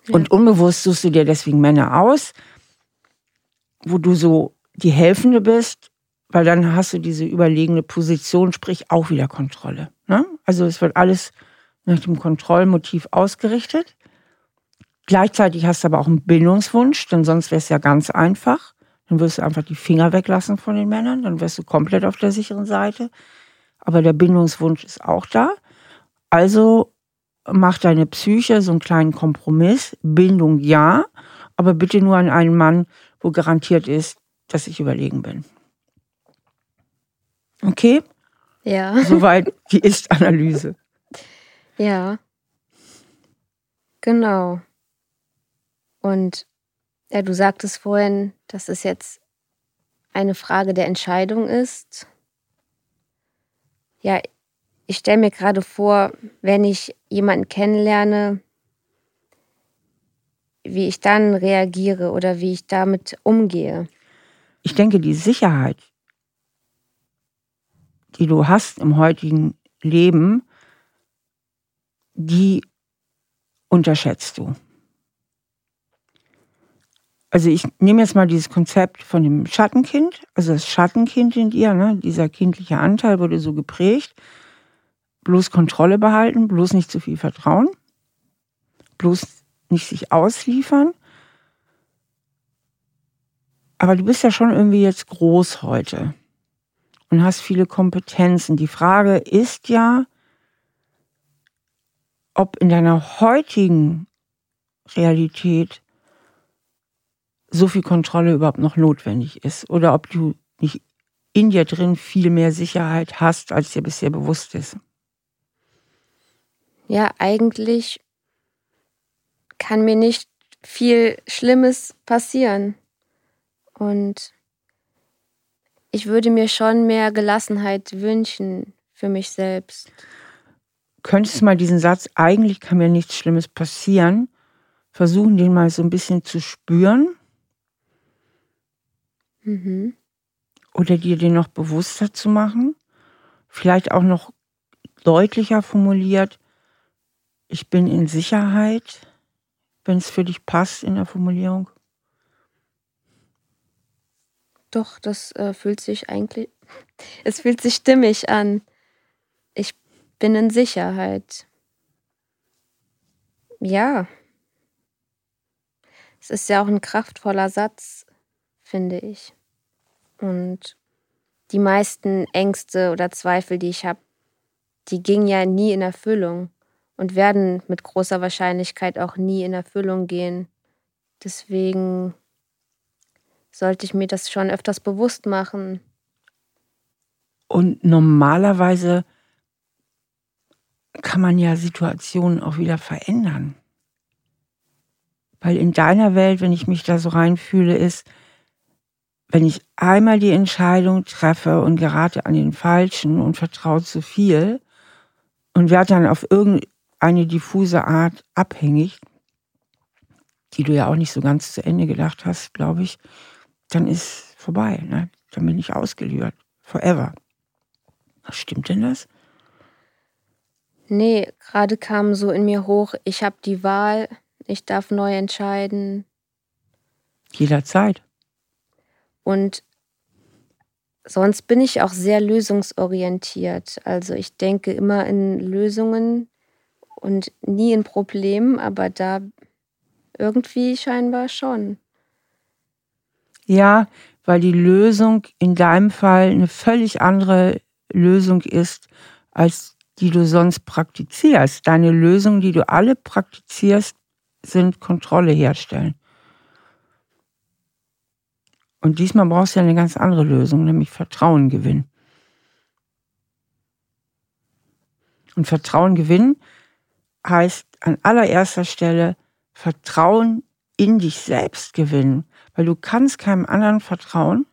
Ja. Und unbewusst suchst du dir deswegen Männer aus, wo du so die Helfende bist, weil dann hast du diese überlegene Position, sprich auch wieder Kontrolle. Ne? Also es wird alles nach dem Kontrollmotiv ausgerichtet. Gleichzeitig hast du aber auch einen Bindungswunsch, denn sonst wäre es ja ganz einfach. Dann wirst du einfach die Finger weglassen von den Männern, dann wärst du komplett auf der sicheren Seite. Aber der Bindungswunsch ist auch da. Also macht deine Psyche so einen kleinen Kompromiss. Bindung ja, aber bitte nur an einen Mann, wo garantiert ist, dass ich überlegen bin. Okay? Ja. Soweit die Ist-Analyse. Ja. Genau. Und ja, du sagtest vorhin, dass es jetzt eine Frage der Entscheidung ist. Ja, ich stelle mir gerade vor, wenn ich jemanden kennenlerne, wie ich dann reagiere oder wie ich damit umgehe. Ich denke, die Sicherheit, die du hast im heutigen Leben, die unterschätzt du. Also ich nehme jetzt mal dieses Konzept von dem Schattenkind, also das Schattenkind in dir, ne, dieser kindliche Anteil wurde so geprägt bloß Kontrolle behalten, bloß nicht zu viel vertrauen, bloß nicht sich ausliefern. Aber du bist ja schon irgendwie jetzt groß heute und hast viele Kompetenzen. Die Frage ist ja, ob in deiner heutigen Realität so viel Kontrolle überhaupt noch notwendig ist oder ob du nicht in dir drin viel mehr Sicherheit hast, als dir bisher bewusst ist ja, eigentlich kann mir nicht viel Schlimmes passieren. Und ich würde mir schon mehr Gelassenheit wünschen für mich selbst. Könntest du mal diesen Satz, eigentlich kann mir nichts Schlimmes passieren, versuchen, den mal so ein bisschen zu spüren? Mhm. Oder dir den noch bewusster zu machen? Vielleicht auch noch deutlicher formuliert, ich bin in Sicherheit, wenn es für dich passt in der Formulierung? Doch, das äh, fühlt sich eigentlich, es fühlt sich stimmig an. Ich bin in Sicherheit. Ja. Es ist ja auch ein kraftvoller Satz, finde ich. Und die meisten Ängste oder Zweifel, die ich habe, die gingen ja nie in Erfüllung und werden mit großer Wahrscheinlichkeit auch nie in Erfüllung gehen. Deswegen sollte ich mir das schon öfters bewusst machen. Und normalerweise kann man ja Situationen auch wieder verändern. Weil in deiner Welt, wenn ich mich da so reinfühle, ist, wenn ich einmal die Entscheidung treffe und gerate an den Falschen und vertraue zu viel und werde dann auf irgendeine eine diffuse Art abhängig, die du ja auch nicht so ganz zu Ende gedacht hast, glaube ich, dann ist vorbei. Ne? Dann bin ich ausgelührt. Forever. Was stimmt denn das? Nee, gerade kam so in mir hoch, ich habe die Wahl, ich darf neu entscheiden. Jederzeit. Und sonst bin ich auch sehr lösungsorientiert. Also ich denke immer in Lösungen, und nie ein Problem, aber da irgendwie scheinbar schon. Ja, weil die Lösung in deinem Fall eine völlig andere Lösung ist, als die du sonst praktizierst. Deine Lösungen, die du alle praktizierst, sind Kontrolle herstellen. Und diesmal brauchst du ja eine ganz andere Lösung, nämlich Vertrauen gewinnen. Und Vertrauen gewinnen heißt an allererster Stelle Vertrauen in dich selbst gewinnen. Weil du kannst keinem anderen vertrauen,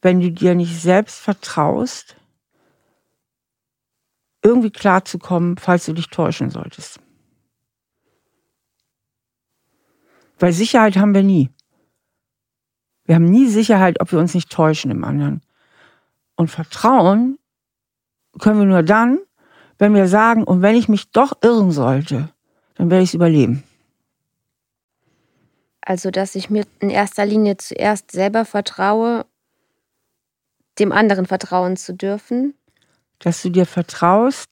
wenn du dir nicht selbst vertraust, irgendwie klarzukommen, falls du dich täuschen solltest. Weil Sicherheit haben wir nie. Wir haben nie Sicherheit, ob wir uns nicht täuschen im anderen. Und Vertrauen können wir nur dann, wenn wir sagen, und wenn ich mich doch irren sollte, dann werde ich es überleben. Also, dass ich mir in erster Linie zuerst selber vertraue, dem anderen vertrauen zu dürfen. Dass du dir vertraust,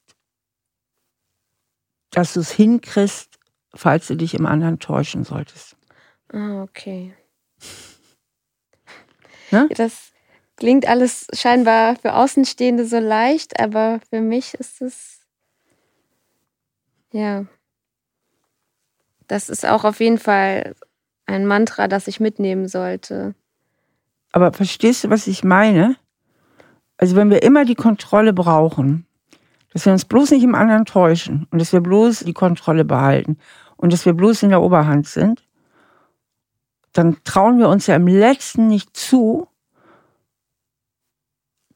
dass du es hinkriegst, falls du dich im anderen täuschen solltest. Ah, okay. Ne? Das klingt alles scheinbar für Außenstehende so leicht, aber für mich ist es, ja, das ist auch auf jeden Fall ein Mantra, das ich mitnehmen sollte. Aber verstehst du, was ich meine? Also wenn wir immer die Kontrolle brauchen, dass wir uns bloß nicht im anderen täuschen und dass wir bloß die Kontrolle behalten und dass wir bloß in der Oberhand sind, dann trauen wir uns ja im letzten nicht zu,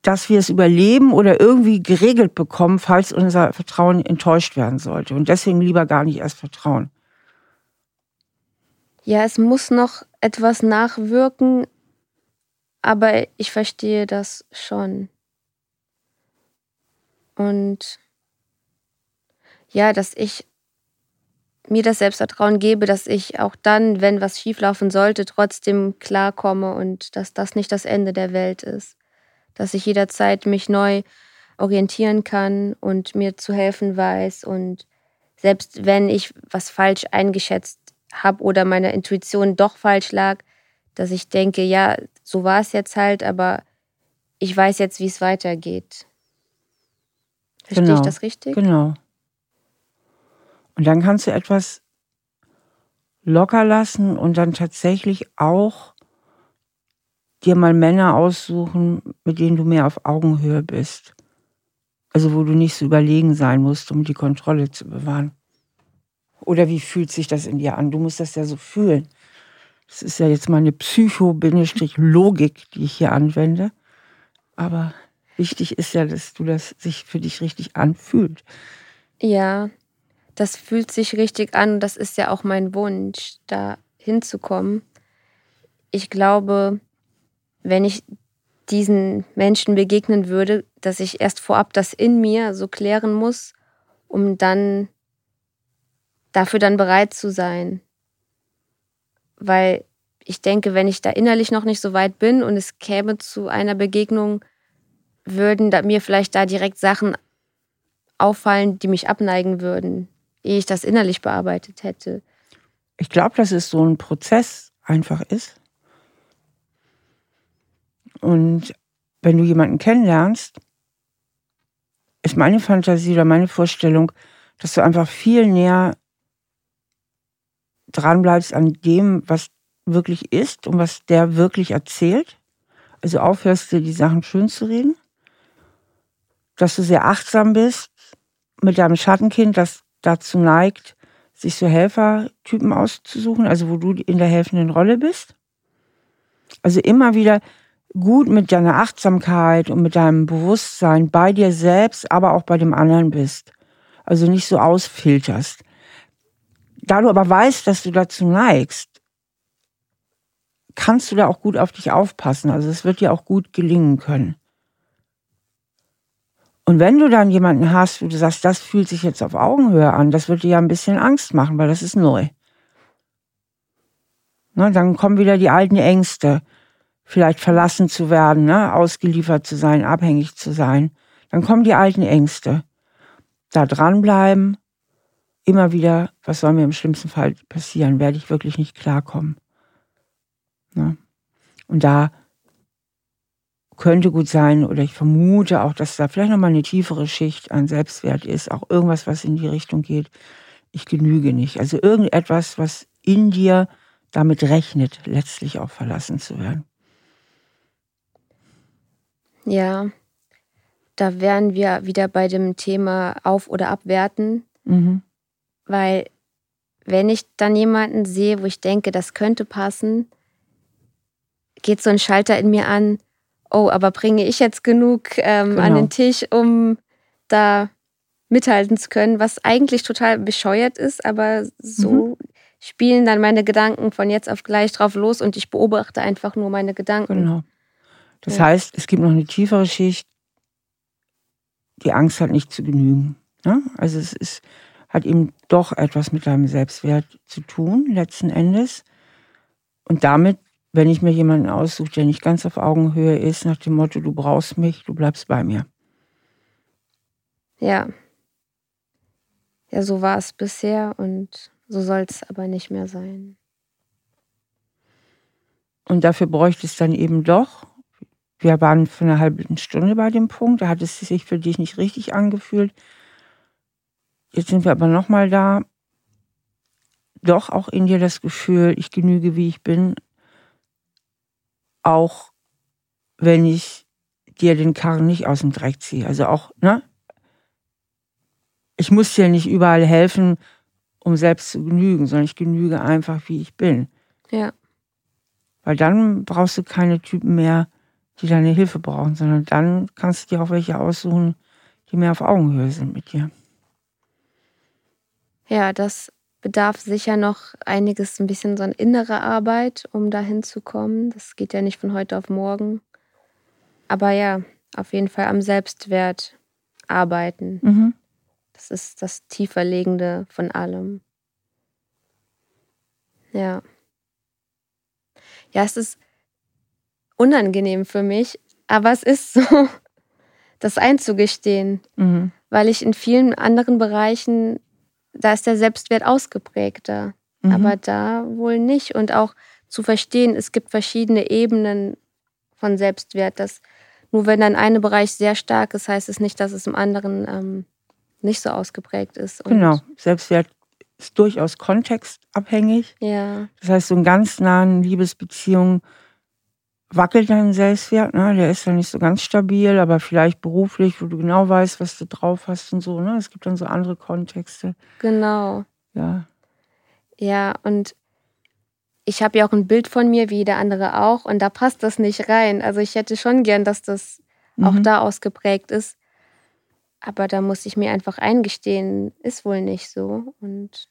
dass wir es überleben oder irgendwie geregelt bekommen, falls unser Vertrauen enttäuscht werden sollte. Und deswegen lieber gar nicht erst vertrauen. Ja, es muss noch etwas nachwirken, aber ich verstehe das schon. Und ja, dass ich mir das Selbstvertrauen gebe, dass ich auch dann, wenn was schieflaufen sollte, trotzdem klarkomme und dass das nicht das Ende der Welt ist. Dass ich jederzeit mich neu orientieren kann und mir zu helfen weiß und selbst wenn ich was falsch eingeschätzt habe oder meine Intuition doch falsch lag, dass ich denke, ja, so war es jetzt halt, aber ich weiß jetzt, wie es weitergeht. Verstehe genau, ich das richtig? Genau. Und dann kannst du etwas locker lassen und dann tatsächlich auch dir mal Männer aussuchen, mit denen du mehr auf Augenhöhe bist. Also wo du nicht so überlegen sein musst, um die Kontrolle zu bewahren. Oder wie fühlt sich das in dir an? Du musst das ja so fühlen. Das ist ja jetzt meine Psycho-Logik, die ich hier anwende. Aber wichtig ist ja, dass du das sich für dich richtig anfühlt. Ja, das fühlt sich richtig an. Das ist ja auch mein Wunsch, da hinzukommen. Ich glaube, wenn ich diesen Menschen begegnen würde, dass ich erst vorab das in mir so klären muss, um dann dafür dann bereit zu sein. Weil ich denke, wenn ich da innerlich noch nicht so weit bin und es käme zu einer Begegnung, würden mir vielleicht da direkt Sachen auffallen, die mich abneigen würden, ehe ich das innerlich bearbeitet hätte. Ich glaube, dass es so ein Prozess einfach ist. Und wenn du jemanden kennenlernst, ist meine Fantasie oder meine Vorstellung, dass du einfach viel näher dranbleibst an dem, was wirklich ist und was der wirklich erzählt. Also aufhörst dir die Sachen schön zu reden. Dass du sehr achtsam bist mit deinem Schattenkind, das dazu neigt, sich so Helfertypen auszusuchen, also wo du in der helfenden Rolle bist. Also immer wieder gut mit deiner Achtsamkeit und mit deinem Bewusstsein bei dir selbst, aber auch bei dem anderen bist. Also nicht so ausfilterst. Da du aber weißt, dass du dazu neigst, kannst du da auch gut auf dich aufpassen. Also es wird dir auch gut gelingen können. Und wenn du dann jemanden hast, wo du sagst, das fühlt sich jetzt auf Augenhöhe an, das wird dir ja ein bisschen Angst machen, weil das ist neu. Ne, dann kommen wieder die alten Ängste, vielleicht verlassen zu werden, ne, ausgeliefert zu sein, abhängig zu sein. Dann kommen die alten Ängste. Da dranbleiben, immer wieder, was soll mir im schlimmsten Fall passieren? Werde ich wirklich nicht klarkommen? Ne? Und da könnte gut sein oder ich vermute auch, dass da vielleicht nochmal eine tiefere Schicht an Selbstwert ist, auch irgendwas, was in die Richtung geht, ich genüge nicht. Also irgendetwas, was in dir damit rechnet, letztlich auch verlassen zu werden. Ja, da wären wir wieder bei dem Thema auf- oder abwerten, mhm. Weil wenn ich dann jemanden sehe, wo ich denke, das könnte passen, geht so ein Schalter in mir an, oh, aber bringe ich jetzt genug ähm, genau. an den Tisch, um da mithalten zu können, was eigentlich total bescheuert ist, aber so mhm. spielen dann meine Gedanken von jetzt auf gleich drauf los und ich beobachte einfach nur meine Gedanken. Genau. Das ja. heißt, es gibt noch eine tiefere Schicht, die Angst hat nicht zu genügen. Ja? Also es ist, hat eben doch etwas mit deinem Selbstwert zu tun, letzten Endes. Und damit, wenn ich mir jemanden aussuche, der nicht ganz auf Augenhöhe ist, nach dem Motto, du brauchst mich, du bleibst bei mir. Ja. Ja, so war es bisher und so soll es aber nicht mehr sein. Und dafür bräuchte es dann eben doch wir waren für eine halbe Stunde bei dem Punkt, da hat es sich für dich nicht richtig angefühlt. Jetzt sind wir aber nochmal da. Doch auch in dir das Gefühl, ich genüge, wie ich bin. Auch wenn ich dir den Karren nicht aus dem Dreck ziehe. Also auch, ne? Ich muss dir nicht überall helfen, um selbst zu genügen, sondern ich genüge einfach, wie ich bin. Ja. Weil dann brauchst du keine Typen mehr, die deine Hilfe brauchen, sondern dann kannst du dir auch welche aussuchen, die mehr auf Augenhöhe sind mit dir. Ja, das bedarf sicher noch einiges, ein bisschen so eine innere Arbeit, um dahin zu kommen. Das geht ja nicht von heute auf morgen. Aber ja, auf jeden Fall am Selbstwert arbeiten. Mhm. Das ist das tieferlegende von allem. Ja. Ja, es ist unangenehm für mich, aber es ist so, das einzugestehen, mhm. weil ich in vielen anderen Bereichen, da ist der Selbstwert ausgeprägter, mhm. aber da wohl nicht. Und auch zu verstehen, es gibt verschiedene Ebenen von Selbstwert, dass nur wenn dann ein Bereich sehr stark ist, heißt es nicht, dass es im anderen ähm, nicht so ausgeprägt ist. Und genau, Selbstwert ist durchaus kontextabhängig. Ja. Das heißt, so in ganz nahen Liebesbeziehungen wackelt dein Selbstwert, ne? Der ist ja nicht so ganz stabil, aber vielleicht beruflich, wo du genau weißt, was du drauf hast und so, ne? Es gibt dann so andere Kontexte. Genau. Ja. Ja, und ich habe ja auch ein Bild von mir, wie jeder andere auch, und da passt das nicht rein. Also ich hätte schon gern, dass das mhm. auch da ausgeprägt ist. Aber da muss ich mir einfach eingestehen, ist wohl nicht so. Und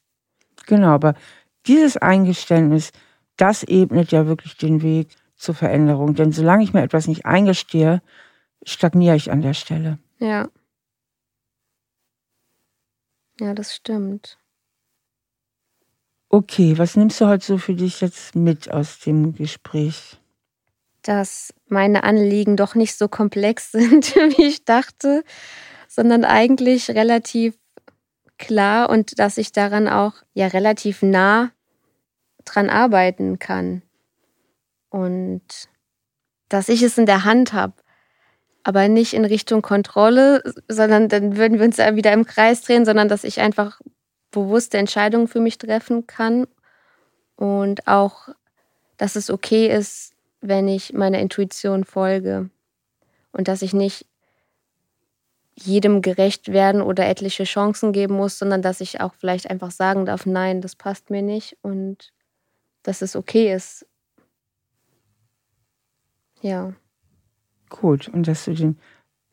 genau, aber dieses Eingeständnis, das ebnet ja wirklich den Weg zur Veränderung. Denn solange ich mir etwas nicht eingestehe, stagniere ich an der Stelle. Ja. Ja, das stimmt. Okay, was nimmst du heute so für dich jetzt mit aus dem Gespräch? Dass meine Anliegen doch nicht so komplex sind, wie ich dachte, sondern eigentlich relativ klar und dass ich daran auch ja relativ nah dran arbeiten kann und dass ich es in der Hand habe. Aber nicht in Richtung Kontrolle, sondern dann würden wir uns ja wieder im Kreis drehen, sondern dass ich einfach bewusste Entscheidungen für mich treffen kann und auch, dass es okay ist, wenn ich meiner Intuition folge und dass ich nicht jedem gerecht werden oder etliche Chancen geben muss, sondern dass ich auch vielleicht einfach sagen darf, nein, das passt mir nicht und dass es okay ist, ja. Gut. Und dass du den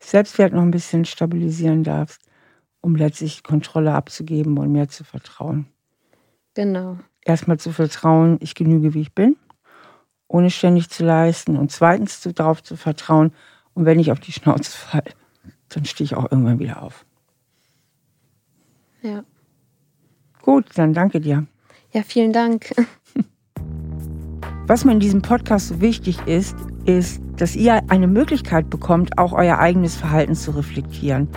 Selbstwert noch ein bisschen stabilisieren darfst, um letztlich Kontrolle abzugeben und mehr zu vertrauen. Genau. Erstmal zu vertrauen, ich genüge, wie ich bin, ohne ständig zu leisten. Und zweitens darauf zu vertrauen, und wenn ich auf die Schnauze falle, dann stehe ich auch irgendwann wieder auf. Ja. Gut, dann danke dir. Ja, vielen Dank. Was mir in diesem Podcast so wichtig ist, ist, dass ihr eine Möglichkeit bekommt, auch euer eigenes Verhalten zu reflektieren.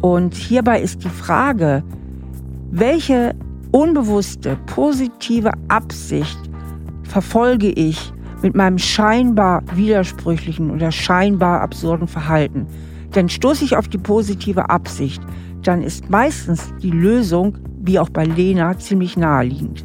Und hierbei ist die Frage, welche unbewusste, positive Absicht verfolge ich mit meinem scheinbar widersprüchlichen oder scheinbar absurden Verhalten? Denn stoße ich auf die positive Absicht, dann ist meistens die Lösung, wie auch bei Lena, ziemlich naheliegend.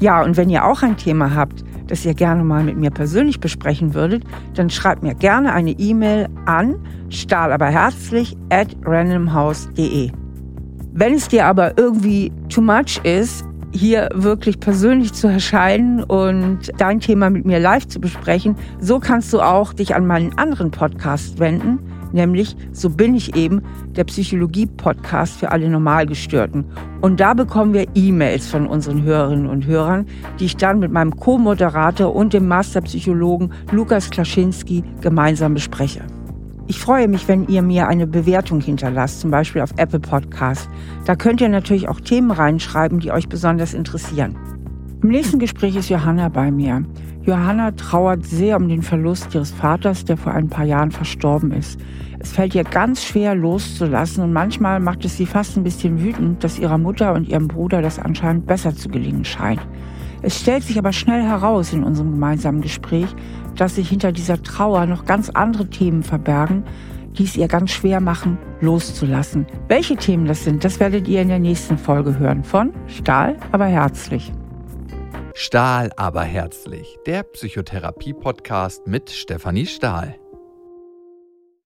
Ja, und wenn ihr auch ein Thema habt, das ihr gerne mal mit mir persönlich besprechen würdet, dann schreibt mir gerne eine E-Mail an stahlaberherzlich at randomhouse.de. Wenn es dir aber irgendwie too much ist, hier wirklich persönlich zu erscheinen und dein Thema mit mir live zu besprechen. So kannst du auch dich an meinen anderen Podcast wenden, nämlich So bin ich eben, der Psychologie-Podcast für alle Normalgestörten. Und da bekommen wir E-Mails von unseren Hörerinnen und Hörern, die ich dann mit meinem Co-Moderator und dem Masterpsychologen Lukas Klaschinski gemeinsam bespreche. Ich freue mich, wenn ihr mir eine Bewertung hinterlasst, zum Beispiel auf Apple Podcast. Da könnt ihr natürlich auch Themen reinschreiben, die euch besonders interessieren. Im nächsten Gespräch ist Johanna bei mir. Johanna trauert sehr um den Verlust ihres Vaters, der vor ein paar Jahren verstorben ist. Es fällt ihr ganz schwer loszulassen und manchmal macht es sie fast ein bisschen wütend, dass ihrer Mutter und ihrem Bruder das anscheinend besser zu gelingen scheint. Es stellt sich aber schnell heraus in unserem gemeinsamen Gespräch, dass sich hinter dieser Trauer noch ganz andere Themen verbergen, die es ihr ganz schwer machen, loszulassen. Welche Themen das sind, das werdet ihr in der nächsten Folge hören von Stahl, aber herzlich. Stahl, aber herzlich, der Psychotherapie-Podcast mit Stefanie Stahl.